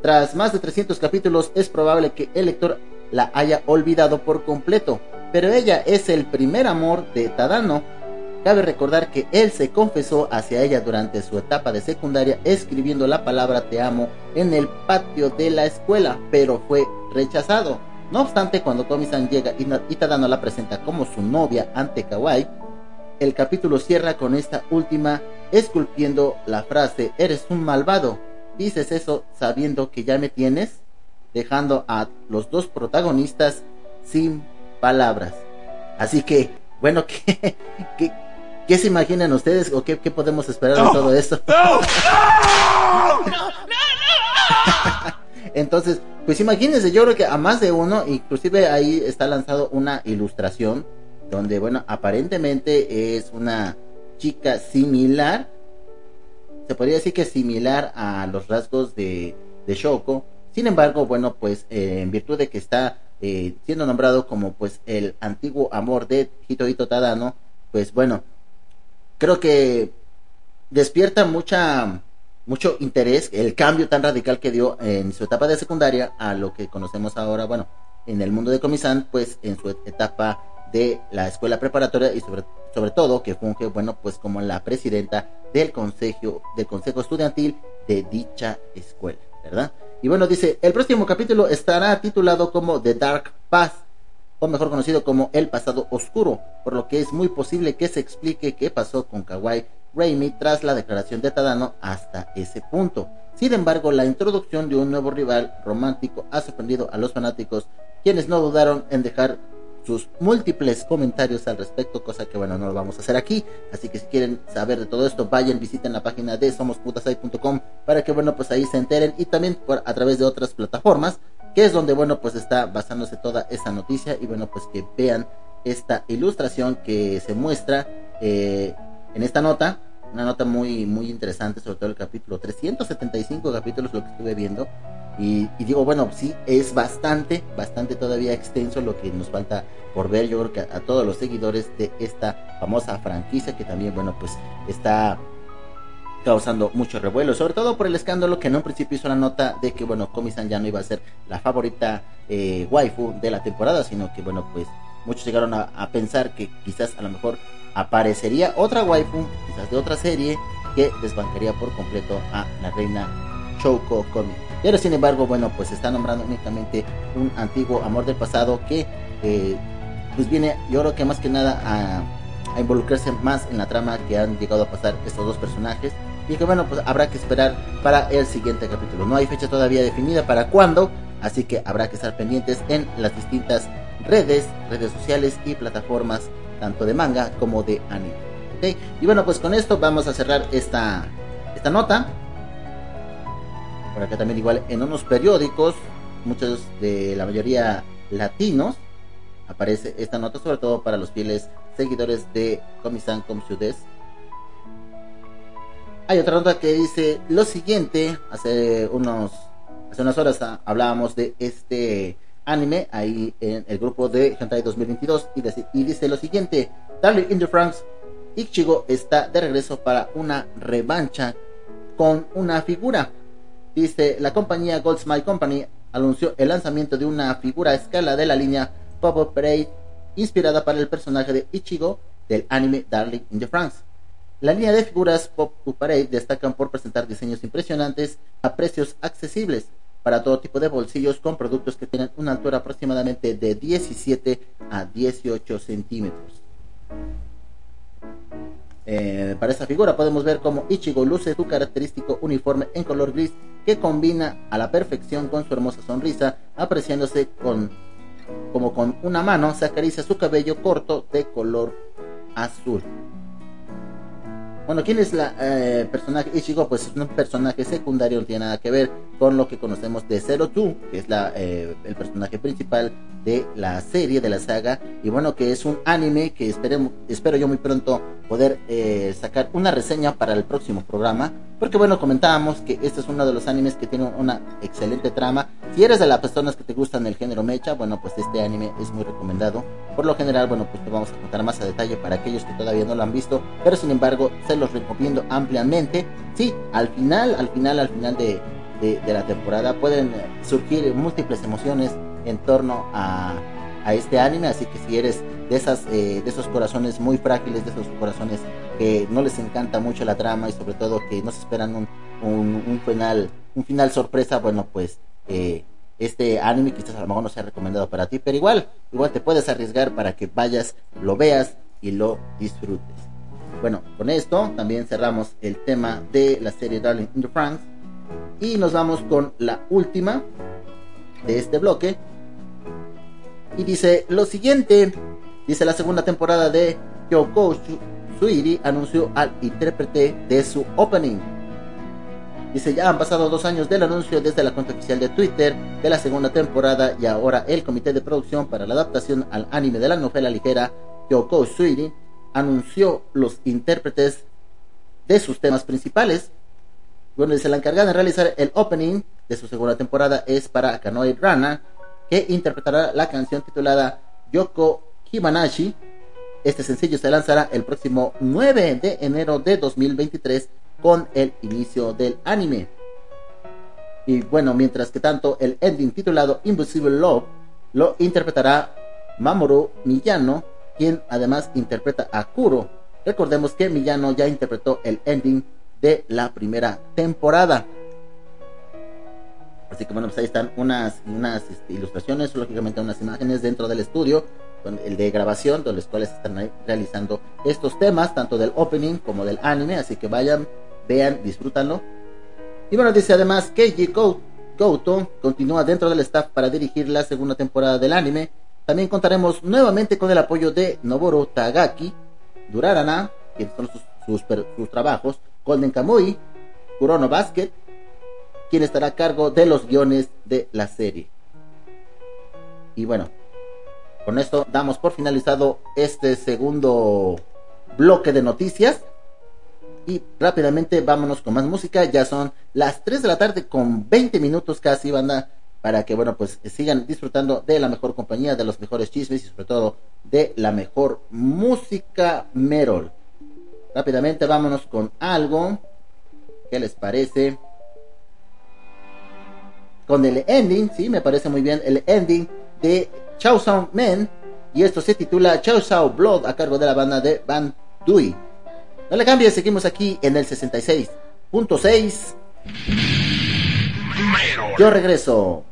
Tras más de 300 capítulos es probable que el lector la haya olvidado por completo, pero ella es el primer amor de Tadano. Cabe recordar que él se confesó hacia ella durante su etapa de secundaria escribiendo la palabra te amo en el patio de la escuela, pero fue rechazado. No obstante, cuando Komi-san llega y Tadano la presenta como su novia ante Kawaii, el capítulo cierra con esta última esculpiendo la frase eres un malvado dices eso sabiendo que ya me tienes, dejando a los dos protagonistas sin palabras. Así que, bueno, ¿qué, qué, qué se imaginan ustedes o qué, qué podemos esperar de todo esto? Entonces, pues imagínense, yo creo que a más de uno, inclusive ahí está lanzado una ilustración donde, bueno, aparentemente es una chica similar se podría decir que similar a los rasgos de, de Shoko. Sin embargo, bueno, pues eh, en virtud de que está eh, siendo nombrado como pues el antiguo amor de Hitohito Tadano, pues bueno, creo que despierta mucha mucho interés el cambio tan radical que dio en su etapa de secundaria a lo que conocemos ahora, bueno, en el mundo de Comisan, pues en su etapa de la escuela preparatoria y sobre, sobre todo que funge, bueno, pues como la presidenta del consejo, del consejo estudiantil de dicha escuela, ¿verdad? Y bueno, dice, el próximo capítulo estará titulado como The Dark Path o mejor conocido como El pasado oscuro, por lo que es muy posible que se explique qué pasó con Kawaii Raimi tras la declaración de Tadano hasta ese punto. Sin embargo, la introducción de un nuevo rival romántico ha sorprendido a los fanáticos, quienes no dudaron en dejar sus múltiples comentarios al respecto, cosa que bueno, no lo vamos a hacer aquí. Así que si quieren saber de todo esto, vayan, visiten la página de somosputasai.com para que bueno, pues ahí se enteren y también a través de otras plataformas, que es donde bueno, pues está basándose toda esa noticia y bueno, pues que vean esta ilustración que se muestra eh, en esta nota una nota muy muy interesante sobre todo el capítulo 375 capítulos lo que estuve viendo y, digo, bueno, sí, es bastante, bastante todavía extenso lo que nos falta por ver. Yo creo que a, todos los seguidores de esta famosa franquicia que también, bueno, pues está causando mucho revuelo, sobre todo por el escándalo que en un principio hizo la nota de que, bueno, Komi-san ya no iba a ser la favorita eh, waifu de la temporada, sino que, bueno, pues muchos llegaron a, pensar que quizás a lo mejor aparecería otra waifu, quizás de otra serie, que desbancaría por completo a la reina Shouko Komi. Pero sin embargo, bueno, pues está nombrando únicamente un antiguo amor del pasado que eh, pues viene, yo creo que más que nada a, involucrarse más en la trama que han llegado a pasar estos dos personajes. Y que bueno, pues habrá que esperar para el siguiente capítulo. No hay fecha todavía definida para cuándo, así que habrá que estar pendientes en las distintas redes, redes sociales y plataformas, tanto de manga como de anime. Y bueno, pues con esto vamos a cerrar esta, esta nota por acá también igual en unos periódicos, muchos de la mayoría latinos, aparece esta nota, sobre todo para los fieles seguidores de Comisan Comsudes. Hay otra nota que dice lo siguiente, hace unos hace unas horas hablábamos de este anime ahí en el grupo de Hentai 2022 y, y dice lo siguiente, Darling in the Franks, Ichigo está de regreso para una revancha con una figura Dice, la compañía Goldsmith Company anunció el lanzamiento de una figura a escala de la línea Pop-Up Parade inspirada para el personaje de Ichigo del anime Darling in the France. La línea de figuras Pop-Up Parade destacan por presentar diseños impresionantes a precios accesibles para todo tipo de bolsillos con productos que tienen una altura aproximadamente de 17 a 18 centímetros. Eh, para esta figura podemos ver cómo Ichigo luce su característico uniforme en color gris que combina a la perfección con su hermosa sonrisa, apreciándose con como con una mano se acaricia su cabello corto de color azul. Bueno, ¿quién es la eh, personaje Ichigo? Pues es un personaje secundario, no tiene nada que ver con lo que conocemos de Zero Two, que es la, eh, el personaje principal de la serie, de la saga. Y bueno, que es un anime que esperemos, espero yo muy pronto poder eh, sacar una reseña para el próximo programa. Porque bueno, comentábamos que este es uno de los animes que tiene una excelente trama. Si eres de las personas que te gustan el género mecha, bueno, pues este anime es muy recomendado. Por lo general, bueno, pues te vamos a contar más a detalle para aquellos que todavía no lo han visto. Pero sin embargo, los recomiendo ampliamente. Sí, al final, al final, al final de, de, la temporada pueden surgir múltiples emociones en torno a, a este anime. Así que si eres de, esas, eh, de esos corazones muy frágiles, de esos corazones que no les encanta mucho la trama y sobre todo que no se esperan un, un, final un final sorpresa, bueno, pues eh, este anime quizás a lo mejor no sea recomendado para ti, pero igual, igual te puedes arriesgar para que vayas, lo veas y lo disfrutes. Bueno, con esto también cerramos el tema de la serie Darling in the France y nos vamos con la última de este bloque. Y dice lo siguiente, dice la segunda temporada de Kyoko Suiri anunció al intérprete de su opening. Dice, ya han pasado dos años del anuncio desde la cuenta oficial de Twitter de la segunda temporada y ahora el comité de producción para la adaptación al anime de la novela ligera Kyoko Suiri anunció los intérpretes de sus temas principales. Bueno, dice, la encargada de realizar el opening de su segunda temporada es para Kanoe Rana, que interpretará la canción titulada Yoko Hibanashi este sencillo se lanzará el próximo 9 de enero de 2023 con el inicio del anime. Y bueno, mientras que tanto el ending titulado Invisible Love lo interpretará Mamoru Miyano, quien además interpreta a Kuro. Recordemos que Miyano ya interpretó el ending de la primera temporada. Así que bueno, pues ahí están unas, unas este, ilustraciones, lógicamente unas imágenes dentro del estudio, el de grabación, de los cuales están realizando estos temas, tanto del opening como del anime. Así que vayan, vean, disfrútanlo. Y bueno, dice además Keiji Go- Goto continúa dentro del staff para dirigir la segunda temporada del anime. También contaremos nuevamente con el apoyo de Noboru Tagaki, Durarana, quienes son sus, trabajos, Golden Kamui, Kurono Basket, quien estará a cargo de los guiones de la serie. Y bueno, con esto damos por finalizado este segundo bloque de noticias. Y rápidamente vámonos con más música. Ya son las 3 de la tarde con 20 minutos casi, banda. Para que, bueno, pues sigan disfrutando de la mejor compañía, de los mejores chismes y sobre todo de la mejor música Merol. Rápidamente vámonos con algo. ¿Qué les parece? Con el ending, sí, me parece muy bien. El ending de Chow Sound Men. Y esto se titula Chow Sound Blood a cargo de la banda de Van Dui. No le cambies, seguimos aquí en el 66.6. Yo regreso.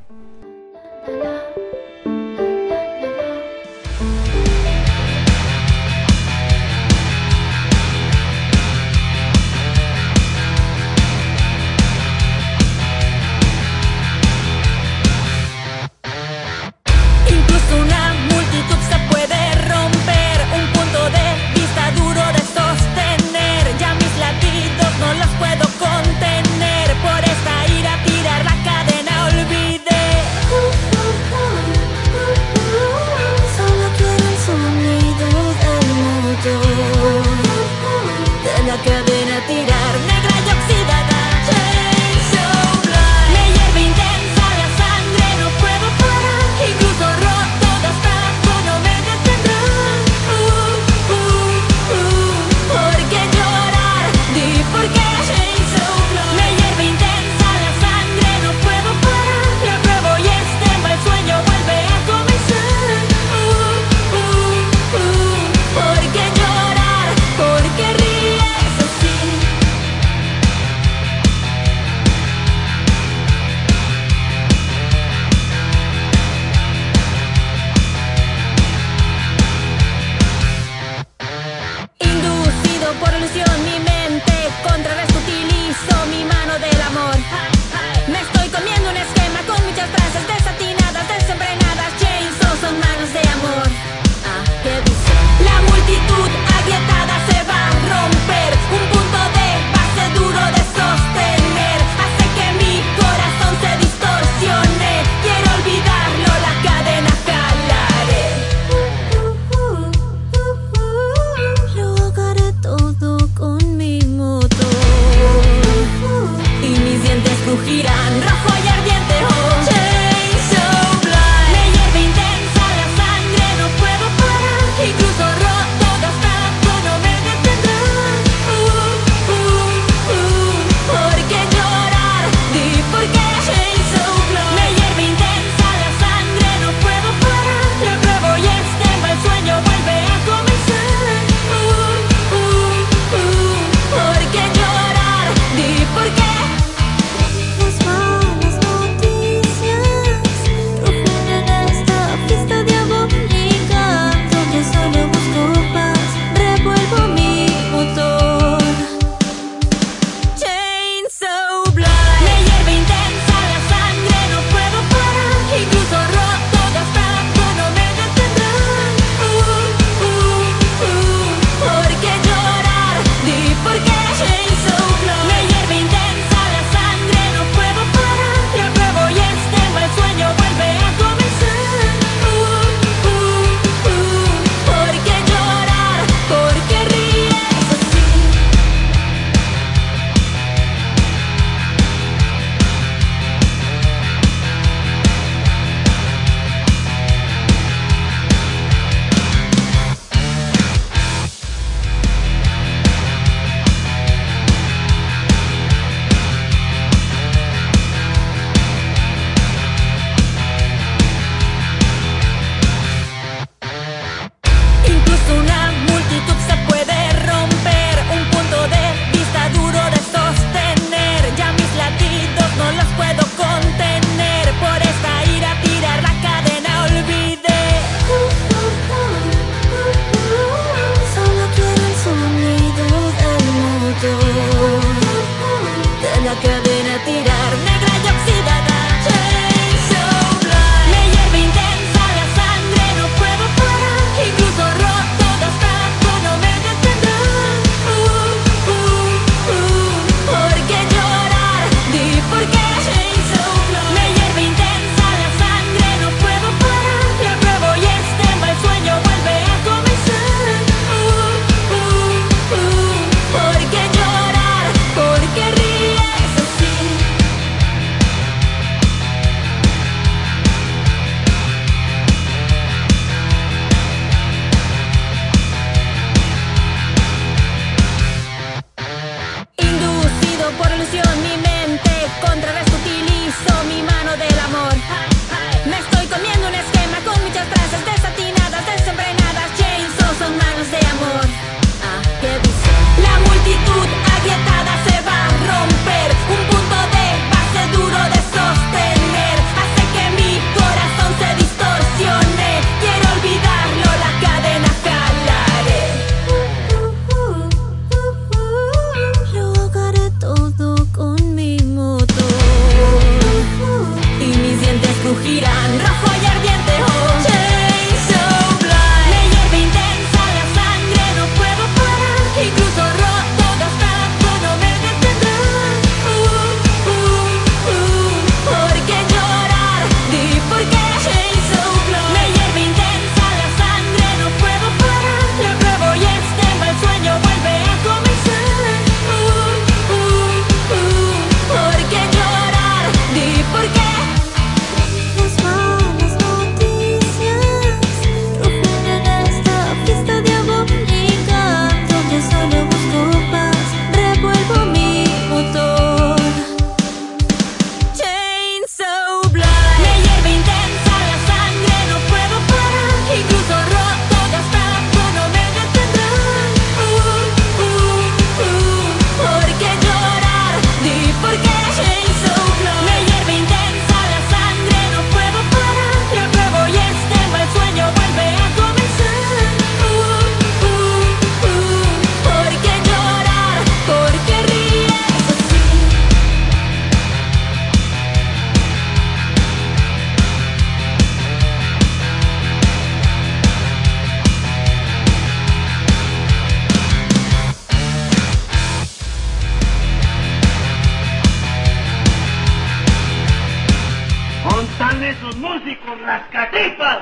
Músicos rascatipas.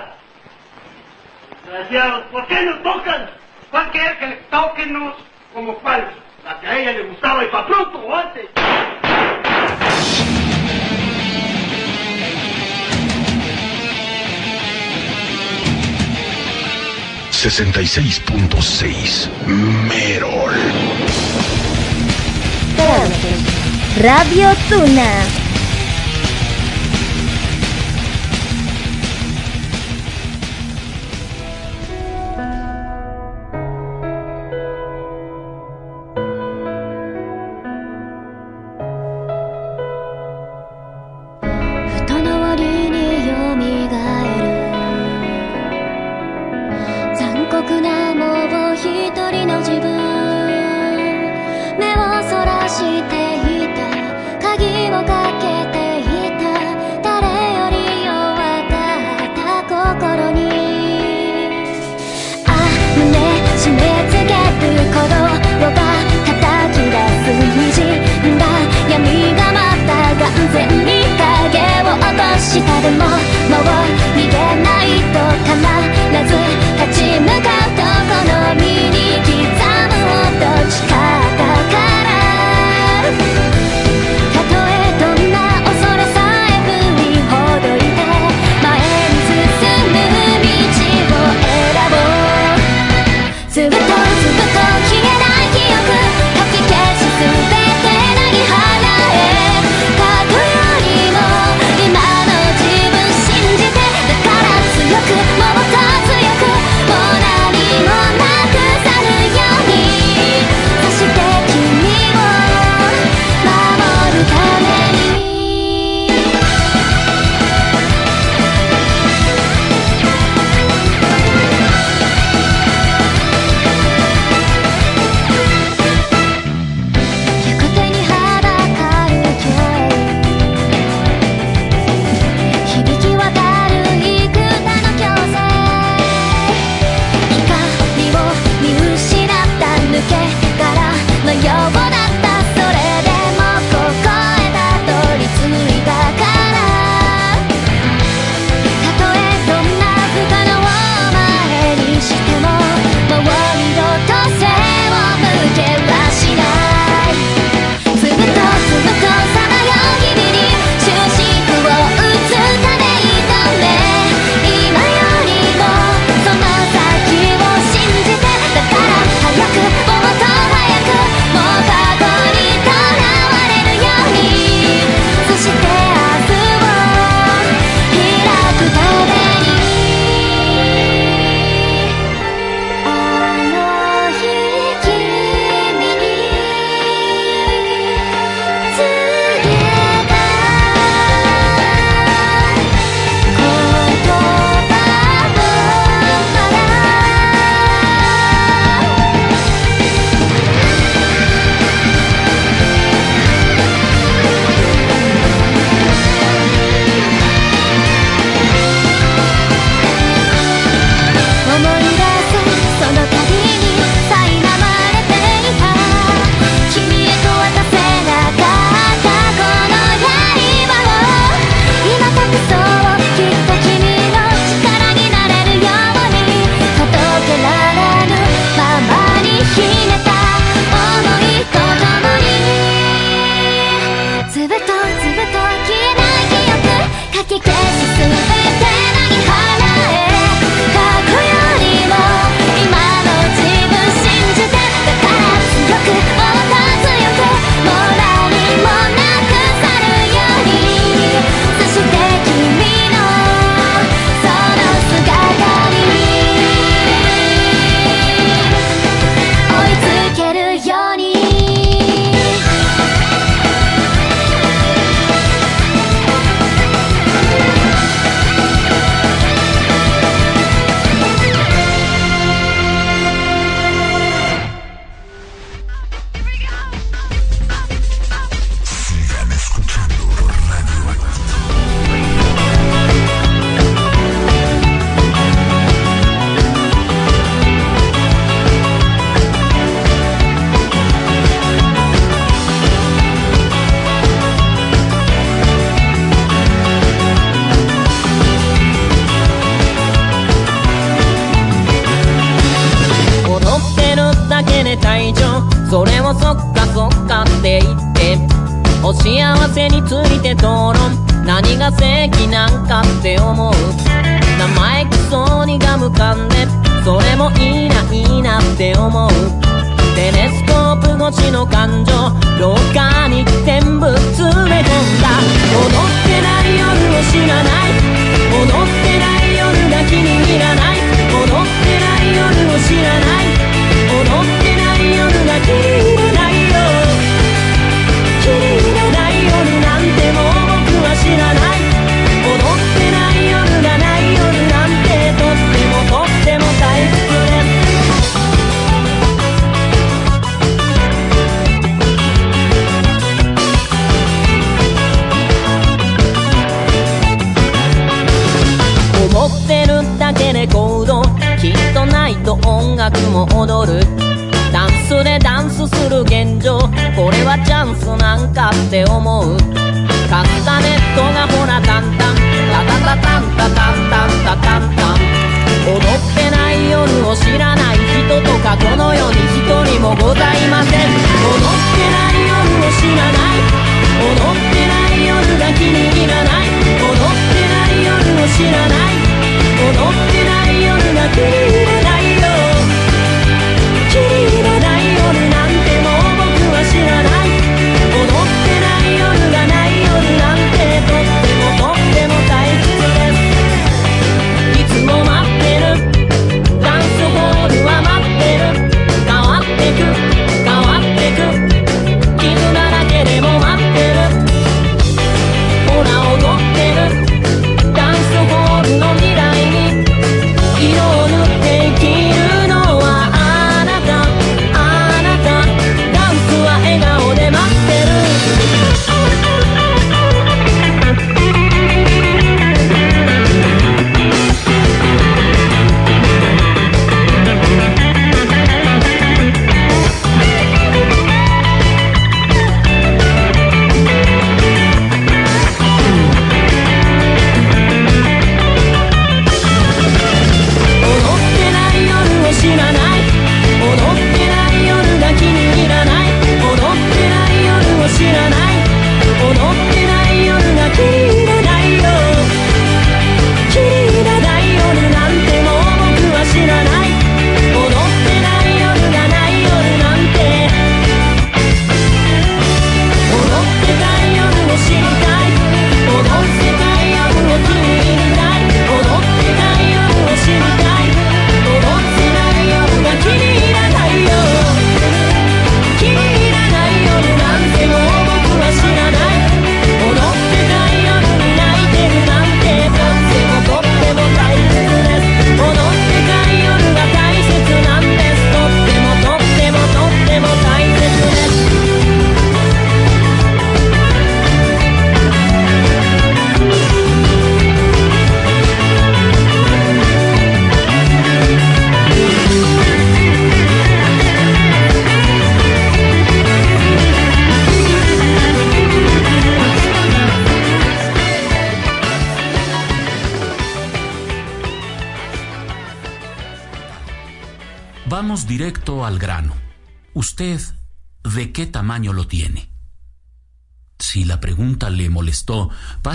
Desgraciados, ¿por qué nos tocan? ¿Cuál quiere que toquenos como cuál? La que a ella le gustaba y pa' pronto o antes. 66.6 Merol. Radio Tuna.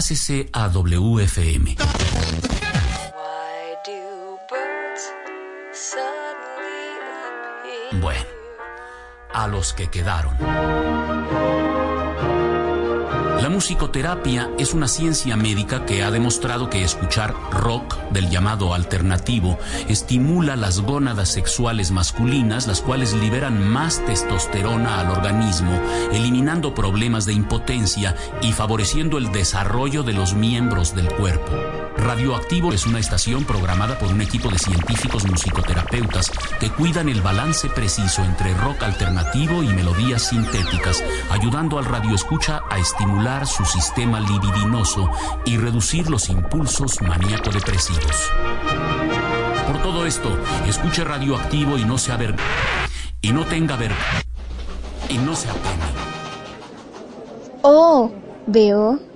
pásese a WFM. Bueno, a los que quedaron. La musicoterapia es una ciencia médica que ha demostrado que escuchar rock del llamado alternativo estimula las gónadas sexuales masculinas, las cuales liberan más testosterona al organismo, eliminando problemas de impotencia y favoreciendo el desarrollo de los miembros del cuerpo. Radioactivo es una estación programada por un equipo de científicos musicoterapeutas que cuidan el balance preciso entre rock alternativo y melodías sintéticas, ayudando al radioescucha a estimular su sistema libidinoso y reducir los impulsos maníaco-depresivos. Por todo esto, escuche Radioactivo y no se aver... y no tenga ver... y no se apene. Oh, veo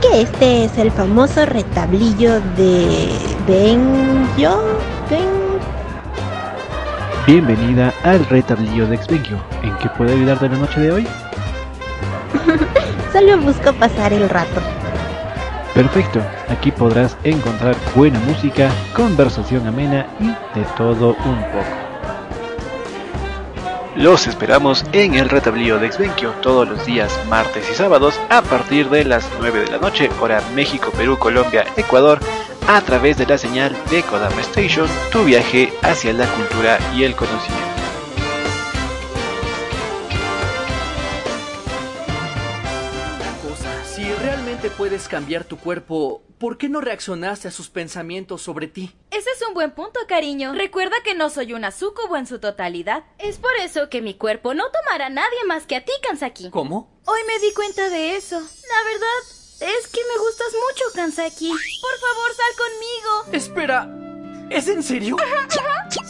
Que este es el famoso retablillo de Benjo. Ben... Bienvenida al retablillo de Exvenio. ¿En qué puedo ayudarte la noche de hoy? Solo busco pasar el rato. Perfecto, aquí podrás encontrar buena música, conversación amena y de todo un poco. Los esperamos en el retablillo de Exvenquio todos los días martes y sábados a partir de las 9 de la noche, hora México, Perú, Colombia, Ecuador, a través de la señal de Kodama Station, tu viaje hacia la cultura y el conocimiento. Puedes cambiar tu cuerpo, ¿por qué no reaccionaste a sus pensamientos sobre ti? Ese es un buen punto, cariño. Recuerda que no soy una sucubo en su totalidad. Es por eso que mi cuerpo no tomará a nadie más que a ti, Kansaki. ¿Cómo? Hoy me di cuenta de eso. La verdad es que me gustas mucho, Kansaki. Por favor, sal conmigo. Espera, ¿es en serio?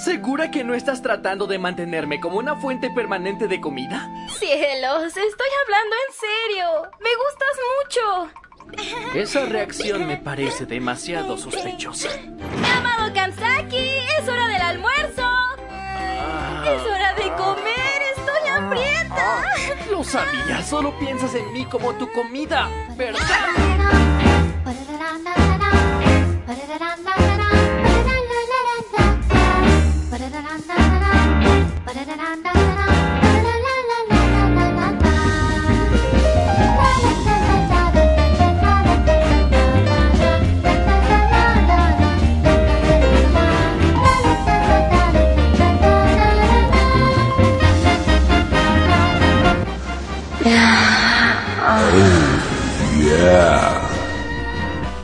¿Segura que no estás tratando de mantenerme como una fuente permanente de comida? Cielos, estoy hablando en serio. Me gustas mucho. Esa reacción me parece demasiado sospechosa. Amado Kansaki, es hora del almuerzo. Es hora de comer, estoy hambrienta. Lo sabía, solo piensas en mí como tu comida, ¿verdad?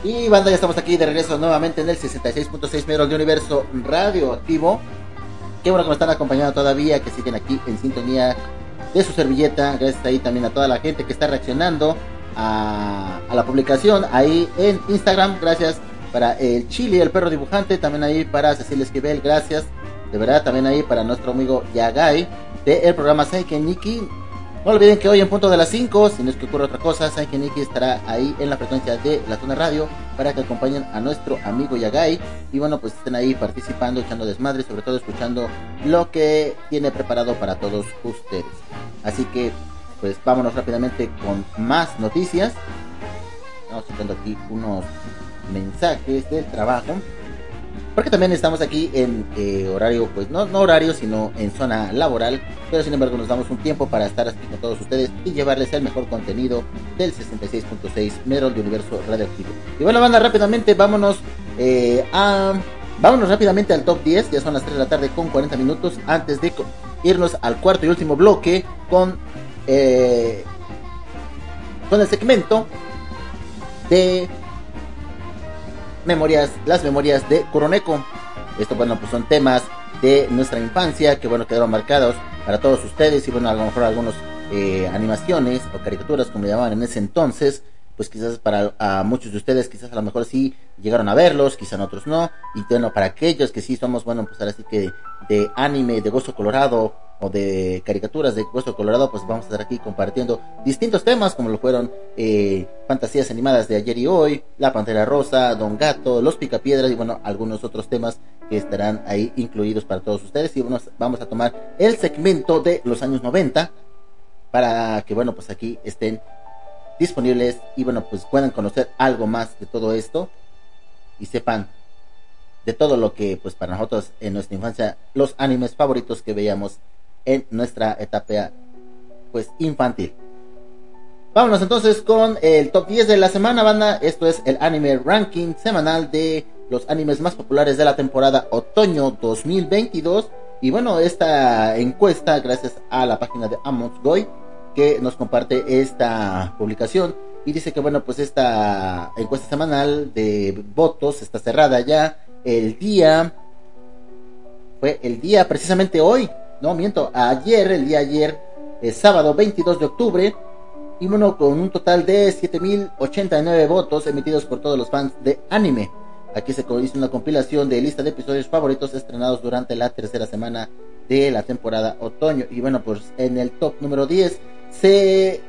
Y banda, ya estamos aquí de regreso nuevamente en el 66.6 metros de universo radioactivo. Qué bueno que nos están acompañando todavía, que siguen aquí en sintonía de su servilleta. Gracias ahí también a toda la gente que está reaccionando a, la publicación ahí en Instagram. Gracias para el Chile, el perro dibujante. También ahí para Cecilia Esquivel. Gracias. De verdad, también ahí para nuestro amigo Yagai del programa Seiken Nikki. No olviden que hoy en punto de las 5, si no es que ocurre otra cosa, Seiken Nikki estará ahí en la frecuencia de la zona radio para que acompañen a nuestro amigo Yagai y bueno, pues estén ahí participando, echando desmadre, sobre todo escuchando lo que tiene preparado para todos ustedes. Así que, pues vámonos rápidamente con más noticias. Estamos viendo aquí unos mensajes del trabajo. Porque también estamos aquí en eh, horario, pues no, no horario, sino en zona laboral. Pero sin embargo nos damos un tiempo para estar aquí con todos ustedes y llevarles el mejor contenido del 66.6 Metro de Universo Radioactivo. Y bueno, banda, rápidamente vámonos eh, a... Vámonos rápidamente al top 10, ya son las 3 de la tarde con 40 minutos antes de irnos al cuarto y último bloque con, eh, con el segmento de memorias, las memorias de Kuroneko. Esto, bueno, pues son temas de nuestra infancia que, bueno, quedaron marcados para todos ustedes y, bueno, a lo mejor algunos eh, animaciones o caricaturas, como llamaban en ese entonces, pues quizás para muchos de ustedes, quizás a lo mejor sí llegaron a verlos, quizás otros no, y bueno, para aquellos que sí somos, bueno, pues ahora sí que de, de anime, de Gozo Colorado, o de caricaturas de Hueso Colorado, pues vamos a estar aquí compartiendo distintos temas, como lo fueron eh, fantasías animadas de ayer y hoy, La Pantera Rosa, Don Gato, Los Picapiedras y bueno, algunos otros temas que estarán ahí incluidos para todos ustedes. Y bueno, vamos a tomar el segmento de los años 90 para que bueno, pues aquí estén disponibles y bueno, pues puedan conocer algo más de todo esto y sepan de todo lo que pues para nosotros en nuestra infancia los animes favoritos que veíamos en nuestra etapa pues infantil. Vámonos entonces con el top 10 de la semana, banda. Esto es el anime ranking semanal de los animes más populares de la temporada otoño 2022. Y bueno, esta encuesta, gracias a la página de Amos Goy, que nos comparte esta publicación. Y dice que bueno, pues esta encuesta semanal de votos está cerrada ya. El día fue el día precisamente hoy, no miento, ayer, el día ayer el sábado 22 de octubre. Y bueno, con un total de 7.089 votos emitidos por todos los fans de anime. Aquí se hizo una compilación de lista de episodios favoritos estrenados durante la tercera semana de la temporada otoño. Y bueno, pues en el top número 10 se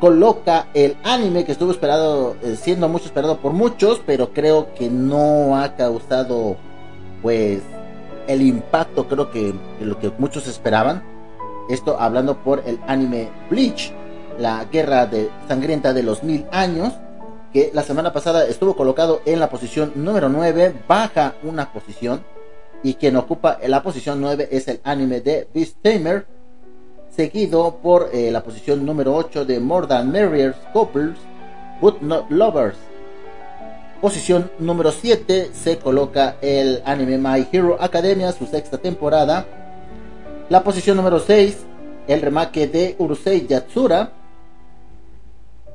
coloca el anime que estuvo esperado, eh, siendo mucho esperado por muchos, pero creo que no ha causado pues el impacto creo que lo que muchos esperaban. Esto hablando por el anime Bleach, la guerra de, sangrienta de los mil años, que la semana pasada estuvo colocado en la posición número 9, baja una posición, y quien ocupa la posición 9 es el anime de Beast Tamer, seguido por eh, la posición número 8 de More Than Merrier Couples, But Not Lovers. Posición número 7 se coloca el anime My Hero Academia, su sexta temporada. La posición número 6, el remake de Urusei Yatsura,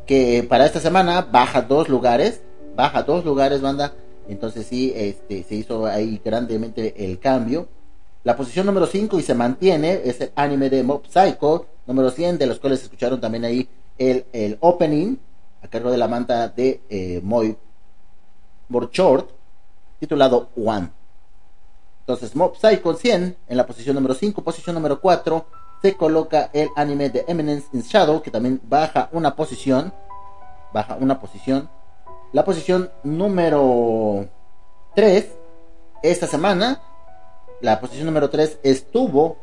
que para esta semana baja dos lugares, baja dos lugares, banda. Entonces sí, este, se hizo ahí grandemente el cambio. La posición número 5 y se mantiene es el anime de Mob Psycho, número 100, de los cuales escucharon también ahí el, el opening, a cargo de la manta de eh, Moy Borchort, titulado One. Entonces Mob Psycho 100 en la posición número 5, posición número 4 se coloca el anime de Eminence in Shadow, que también baja una posición, baja una posición. La posición número 3 esta semana la posición número 3 estuvo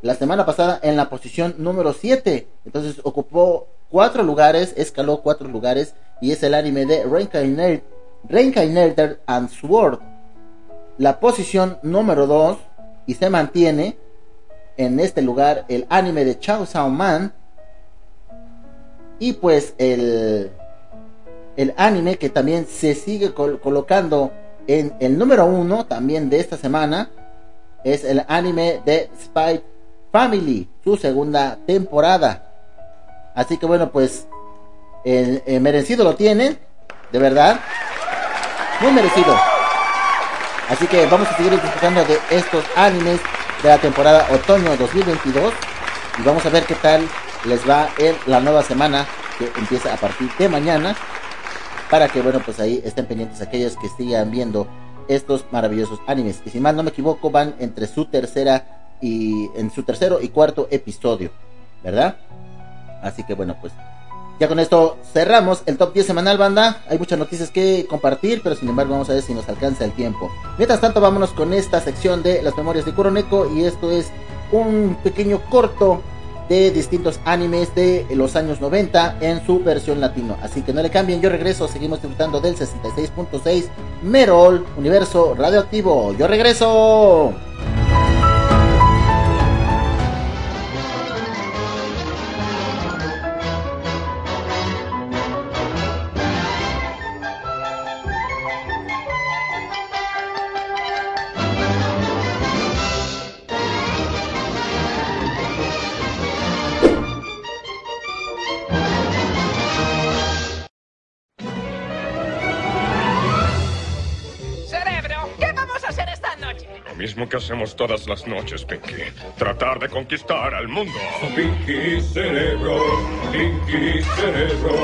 la semana pasada en la posición número 7. Entonces ocupó cuatro lugares, escaló cuatro lugares y es el anime de Reincarnator and Sword. La posición número 2 y se mantiene en este lugar el anime de Chao Sao Man. Y pues el, el anime que también se sigue colocando en el número 1 también de esta semana es el anime de Spy Family, su segunda temporada. Así que bueno, pues el, merecido lo tienen, de verdad, muy merecido. Así que vamos a seguir disfrutando de estos animes de la temporada otoño 2022 y vamos a ver qué tal les va en la nueva semana que empieza a partir de mañana para que bueno pues ahí estén pendientes aquellos que sigan viendo estos maravillosos animes. Y si mal no me equivoco, van entre su tercera y en su tercero y cuarto episodio, ¿verdad? Así que bueno, pues ya con esto cerramos el top 10 semanal, banda. Hay muchas noticias que compartir, pero sin embargo vamos a ver si nos alcanza el tiempo. Mientras tanto, vámonos con esta sección de las memorias de Kuroneko y esto es un pequeño corto de distintos animes de los años 90 en su versión latino. Así que no le cambien, yo regreso, seguimos disfrutando del 66.6 Merol, Universo Radioactivo. Yo regreso. Hacemos todas las noches, Pinky. Tratar de conquistar al mundo. Pinky Cerebro, Pinky Cerebro.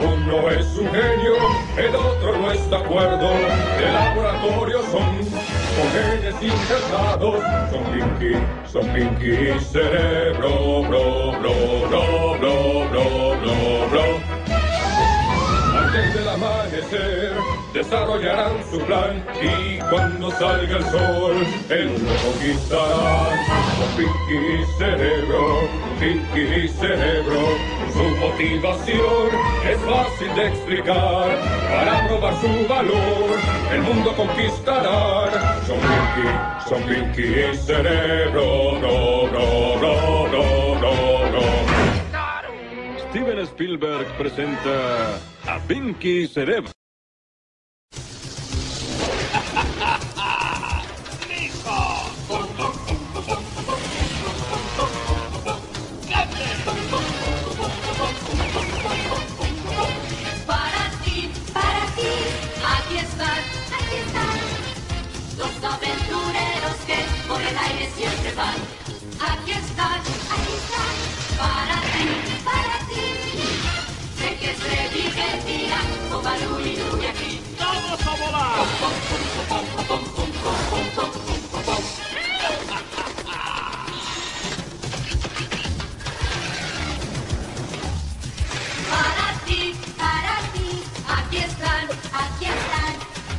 Uno es un genio, el otro no está de acuerdo. De laboratorio son, con genes injertados. Son Pinky, son Pinky Cerebro, bro, bro, bro, bro, bro, bro, bro antes del amanecer desarrollarán su plan y cuando salga el sol el conquistarán con Pinky Cerebro, Pinky Cerebro. Su motivación es fácil de explicar para probar su valor el mundo conquistarán. Son Pinky, son Pinky Cerebro, no, no, no, no, no, no. Steven Spielberg presenta a Pinky Cerebro. ¡Vamos a volar! aquí están,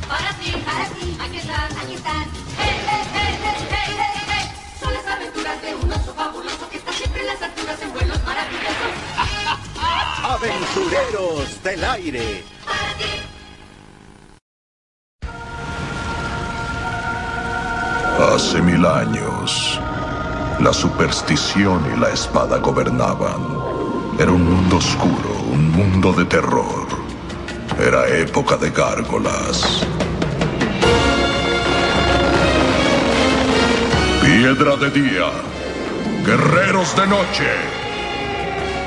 para ti, para ti, aquí están, aquí están. Hey, hey, hey, hey, hey, hey, hey. Son las aventuras de un oso fabuloso que está siempre en las alturas en vuelos maravillosos. Aventureros del aire. Hace mil años, la superstición y la espada gobernaban. Era un mundo oscuro, un mundo de terror. Era época de gárgolas. Piedra de día, guerreros de noche.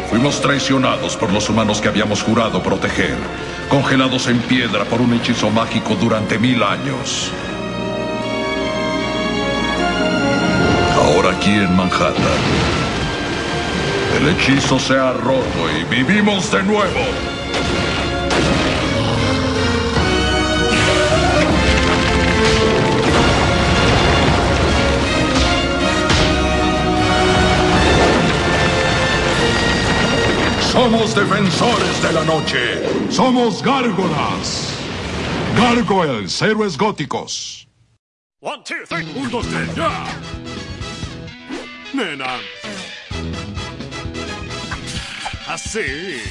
Fuimos traicionados por los humanos que habíamos jurado proteger, congelados en piedra por un hechizo mágico durante mil años. Ahora aquí en Manhattan, el hechizo se ha roto y vivimos de nuevo. Somos defensores de la noche. Somos gárgolas. Gargoyles, héroes góticos. One, two, three. Un, dos, tres, ya. Nena. Así.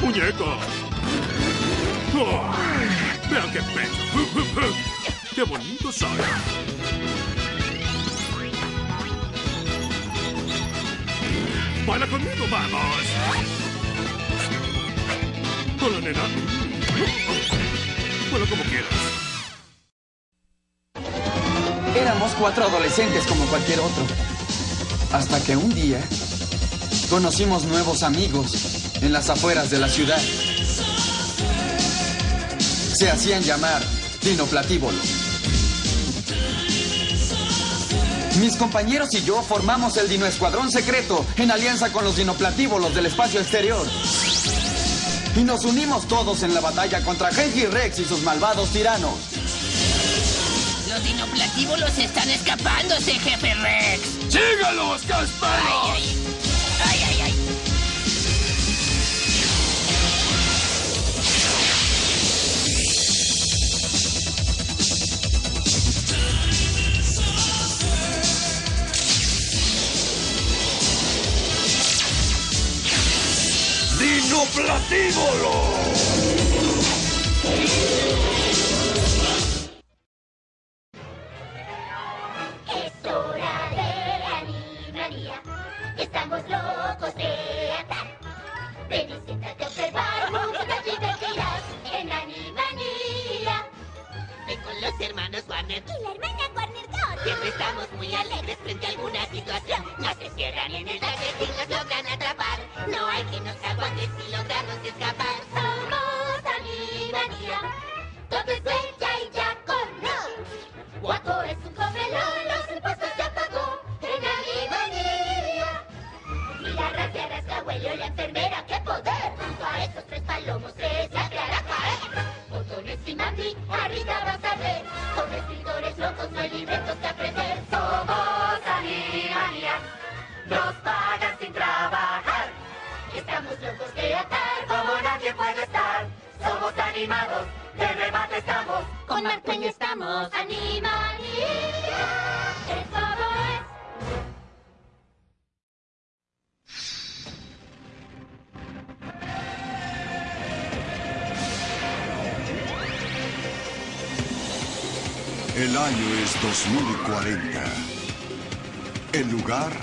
Muñeco. Oh, vean qué pecho. Qué bonito soy. Baila conmigo, vamos. Hola, nena. Bueno, como quieras. Éramos cuatro adolescentes como cualquier otro. Hasta que un día conocimos nuevos amigos en las afueras de la ciudad. Se hacían llamar dinoplatívolos. Mis compañeros y yo formamos el Dino Escuadrón Secreto en alianza con los dinoplatívolos del espacio exterior. Y nos unimos todos en la batalla contra Genji Rex y sus malvados tiranos. Los dinoplatívolos están escapándose, jefe Rex. ¡Sígalos! Ay, ay, ¡Dinoplatívolos!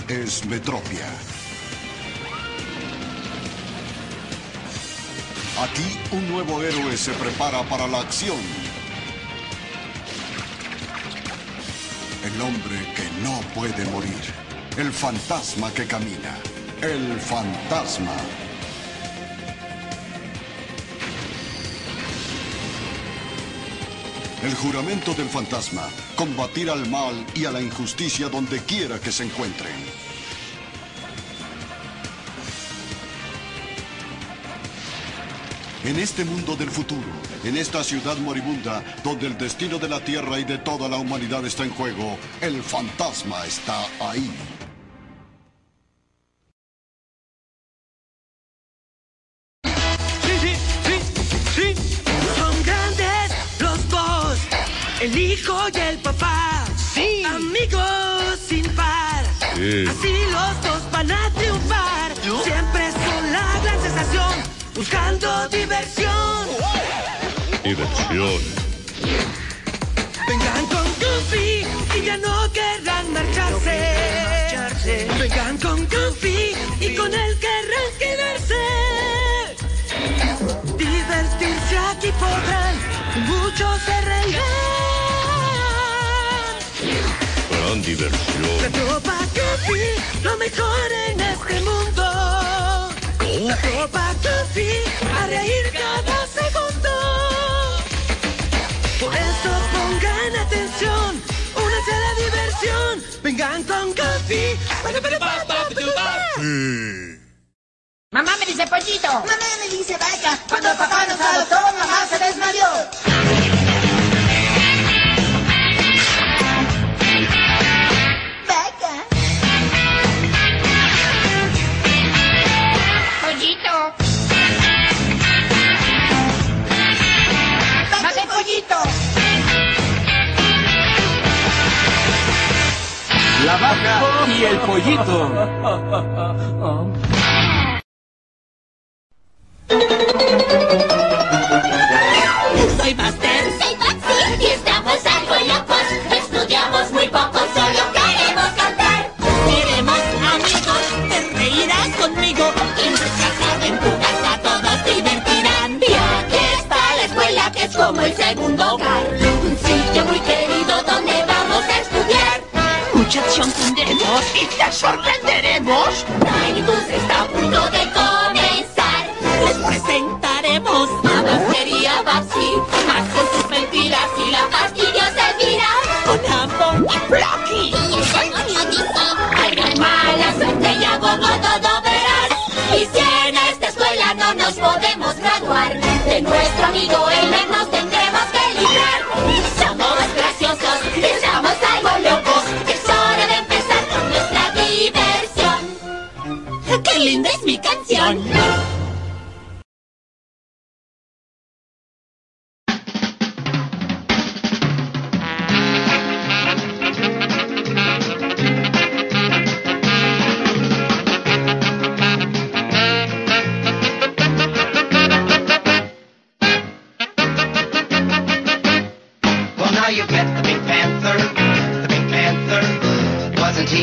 Es Metropia. Aquí un nuevo héroe se prepara para la acción. El hombre que no puede morir. El fantasma que camina. El fantasma. El juramento del fantasma. Combatir al mal y a la injusticia donde quiera que se encuentren. En este mundo del futuro, en esta ciudad moribunda, donde el destino de la Tierra y de toda la humanidad está en juego, el fantasma está ahí. Buscando diversión. Diversión. Vengan con Goofy y ya no querrán marcharse. Vengan con Goofy y con él querrán quedarse. Divertirse aquí podrán, muchos se reirán. Gran diversión. La tropa Goofy, lo mejor en este mundo. Tropa Goofy, a reír cada segundo. Por eso pongan atención, únanse a la diversión. Vengan con Goofy. Mamá me dice pollito. Mamá me dice vaca. Cuando papá nos adoptó, mamá se desmayó. La vaca y el pollito. Soy Master. Tendremos y te sorprenderemos. Nightus está a punto de comenzar. Les presentaremos a Bacteria Babsi, más con sus mentiras y la fastidiosa Elvira. Con Ambon y Flocky. Y el demonio dice. Hay mala suerte y a gogo todo verás. Y si en esta escuela no nos podemos graduar, de nuestro amigo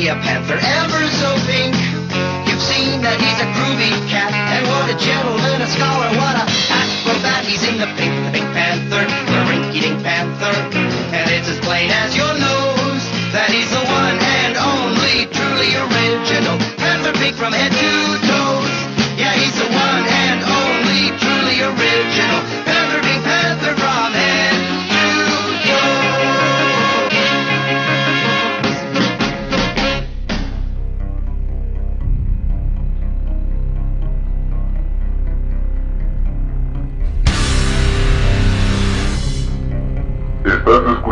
a panther ever so pink? You've seen that he's a groovy cat, and what a gentleman, a scholar, what a acrobat. He's in the pink, the Pink Panther, the rink-eating panther. And it's as plain as your nose that he's the one and only truly original panther pink from head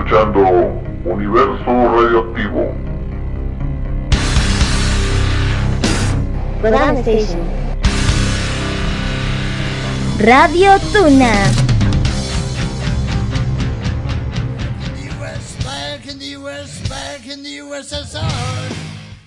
escuchando Universo Radioactivo. Station. Radio Tuna. Back in the US, back in the USSR.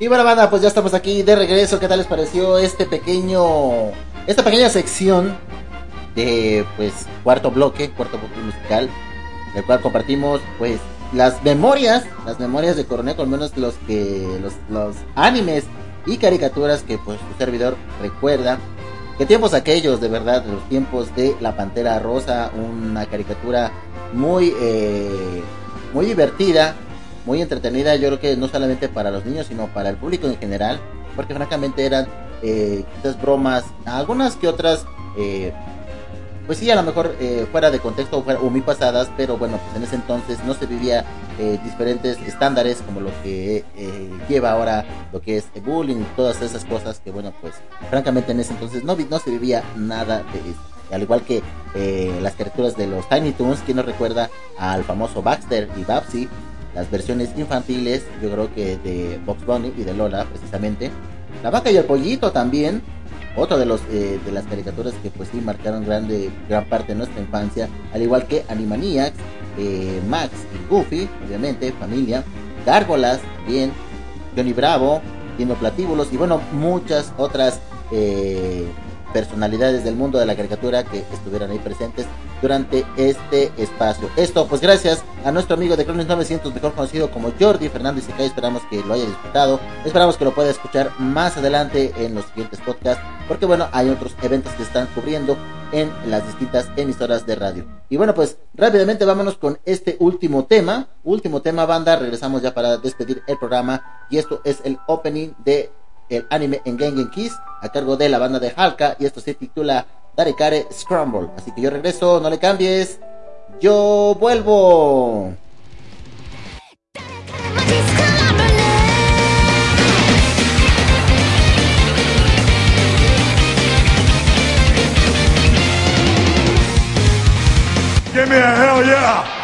Y bueno, banda, pues ya estamos aquí de regreso. ¿Qué tal les pareció este pequeño. Esta pequeña sección de, pues, cuarto bloque, cuarto bloque musical, del cual compartimos, pues, las memorias, las memorias de Coronel, al menos los que, los, los animes y caricaturas que, pues, su servidor recuerda. qué tiempos aquellos, de verdad, los tiempos de La Pantera Rosa, una caricatura muy, eh, muy divertida, muy entretenida, yo creo que no solamente para los niños, sino para el público en general, porque francamente eran eh, estas bromas, algunas que otras, eh, pues sí, a lo mejor eh, fuera de contexto o, fuera- muy pasadas, pero bueno, pues en ese entonces no se vivía diferentes estándares como lo que lleva ahora lo que es el bullying y todas esas cosas que bueno, pues francamente en ese entonces no, no se vivía nada de eso. Al igual que las caricaturas de los Tiny Toons, quien nos recuerda al famoso Baxter y Babsy, las versiones infantiles, yo creo que de Box Bunny y de Lola precisamente. La vaca y el pollito también, otro de los eh, de las caricaturas que pues sí marcaron grande gran parte de nuestra infancia, al igual que Animaniacs, eh, Max y Goofy, obviamente, familia, Gárgolas, bien, Johnny Bravo, Dino Platíbulos y bueno, muchas otras eh, personalidades del mundo de la caricatura que estuvieron ahí presentes durante este espacio. Esto, pues gracias a nuestro amigo de Cronis 900, mejor conocido como Jordi Fernández Icay, esperamos que lo haya disfrutado, esperamos que lo pueda escuchar más adelante en los siguientes podcasts, porque bueno, hay otros eventos que están cubriendo en las distintas emisoras de radio. Y bueno, pues rápidamente vámonos con este último tema, último tema banda, regresamos ya para despedir el programa y esto es el opening de el anime en Gengen Kiss a cargo de la banda de Halka y esto se titula Darekare Scramble. Así que yo regreso, no le cambies. Yo vuelvo. Give me a hell yeah!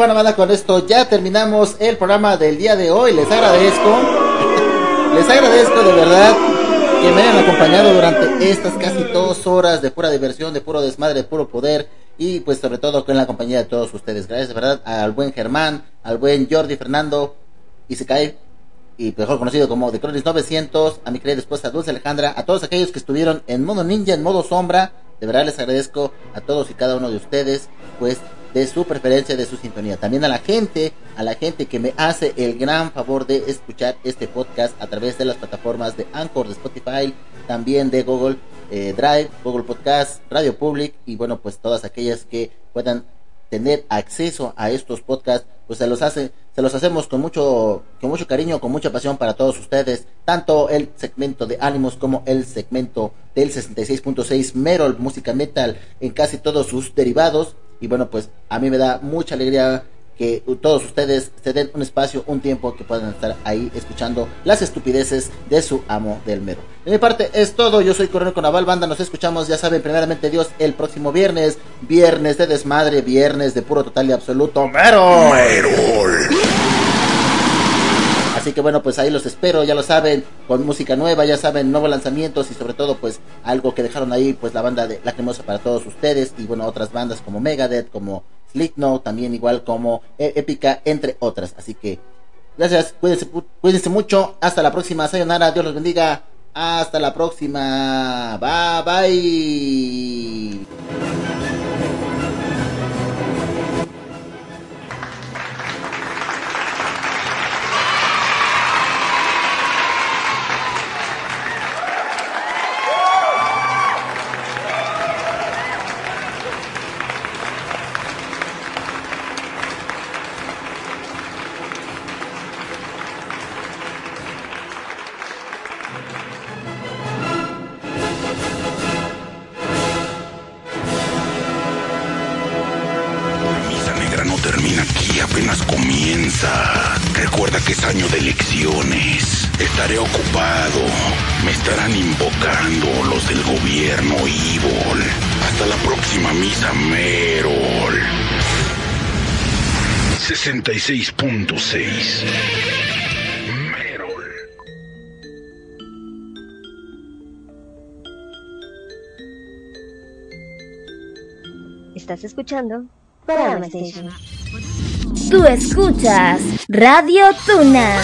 Bueno, banda, con esto ya terminamos el programa del día de hoy. Les agradezco, les agradezco de verdad que me hayan acompañado durante estas casi dos horas de pura diversión, de puro desmadre, de puro poder y pues sobre todo con la compañía de todos ustedes. Gracias de verdad al buen Germán, al buen Jordi Fernando y se y mejor conocido como The Cronis 900, a mi querida esposa Dulce Alejandra, a todos aquellos que estuvieron en modo ninja, en modo sombra, de verdad les agradezco a todos y cada uno de ustedes, pues de su preferencia, de su sintonía. También a la gente, a la gente que me hace el gran favor de escuchar este podcast a través de las plataformas de Anchor, de Spotify, también de Google eh, Drive, Google Podcast, Radio Public y bueno, pues todas aquellas que puedan tener acceso a estos podcasts, pues se los hace, se los hacemos con mucho, con mucho cariño, con mucha pasión para todos ustedes, tanto el segmento de ánimos como el segmento del 66.6 Merol Música Metal en casi todos sus derivados. Y bueno, pues a mí me da mucha alegría que todos ustedes se den un espacio, un tiempo que puedan estar ahí escuchando las estupideces de su amo del mero. De mi parte es todo, yo soy Coronel Conaval Banda, nos escuchamos, ya saben, primeramente Dios, el próximo viernes, viernes de desmadre, viernes de puro total y absoluto mero. Así que bueno, pues ahí los espero, ya lo saben, con música nueva, ya saben, nuevos lanzamientos y sobre todo pues algo que dejaron ahí pues la banda de Lacrimosa para todos ustedes y bueno, otras bandas como Megadeth, como Slipknot, también igual como Épica, entre otras. Así que gracias, cuídense, cuídense mucho, hasta la próxima, sayonara, Dios los bendiga, hasta la próxima, bye bye. 66.6 Estás escuchando Station. Tú escuchas Radio Tuna.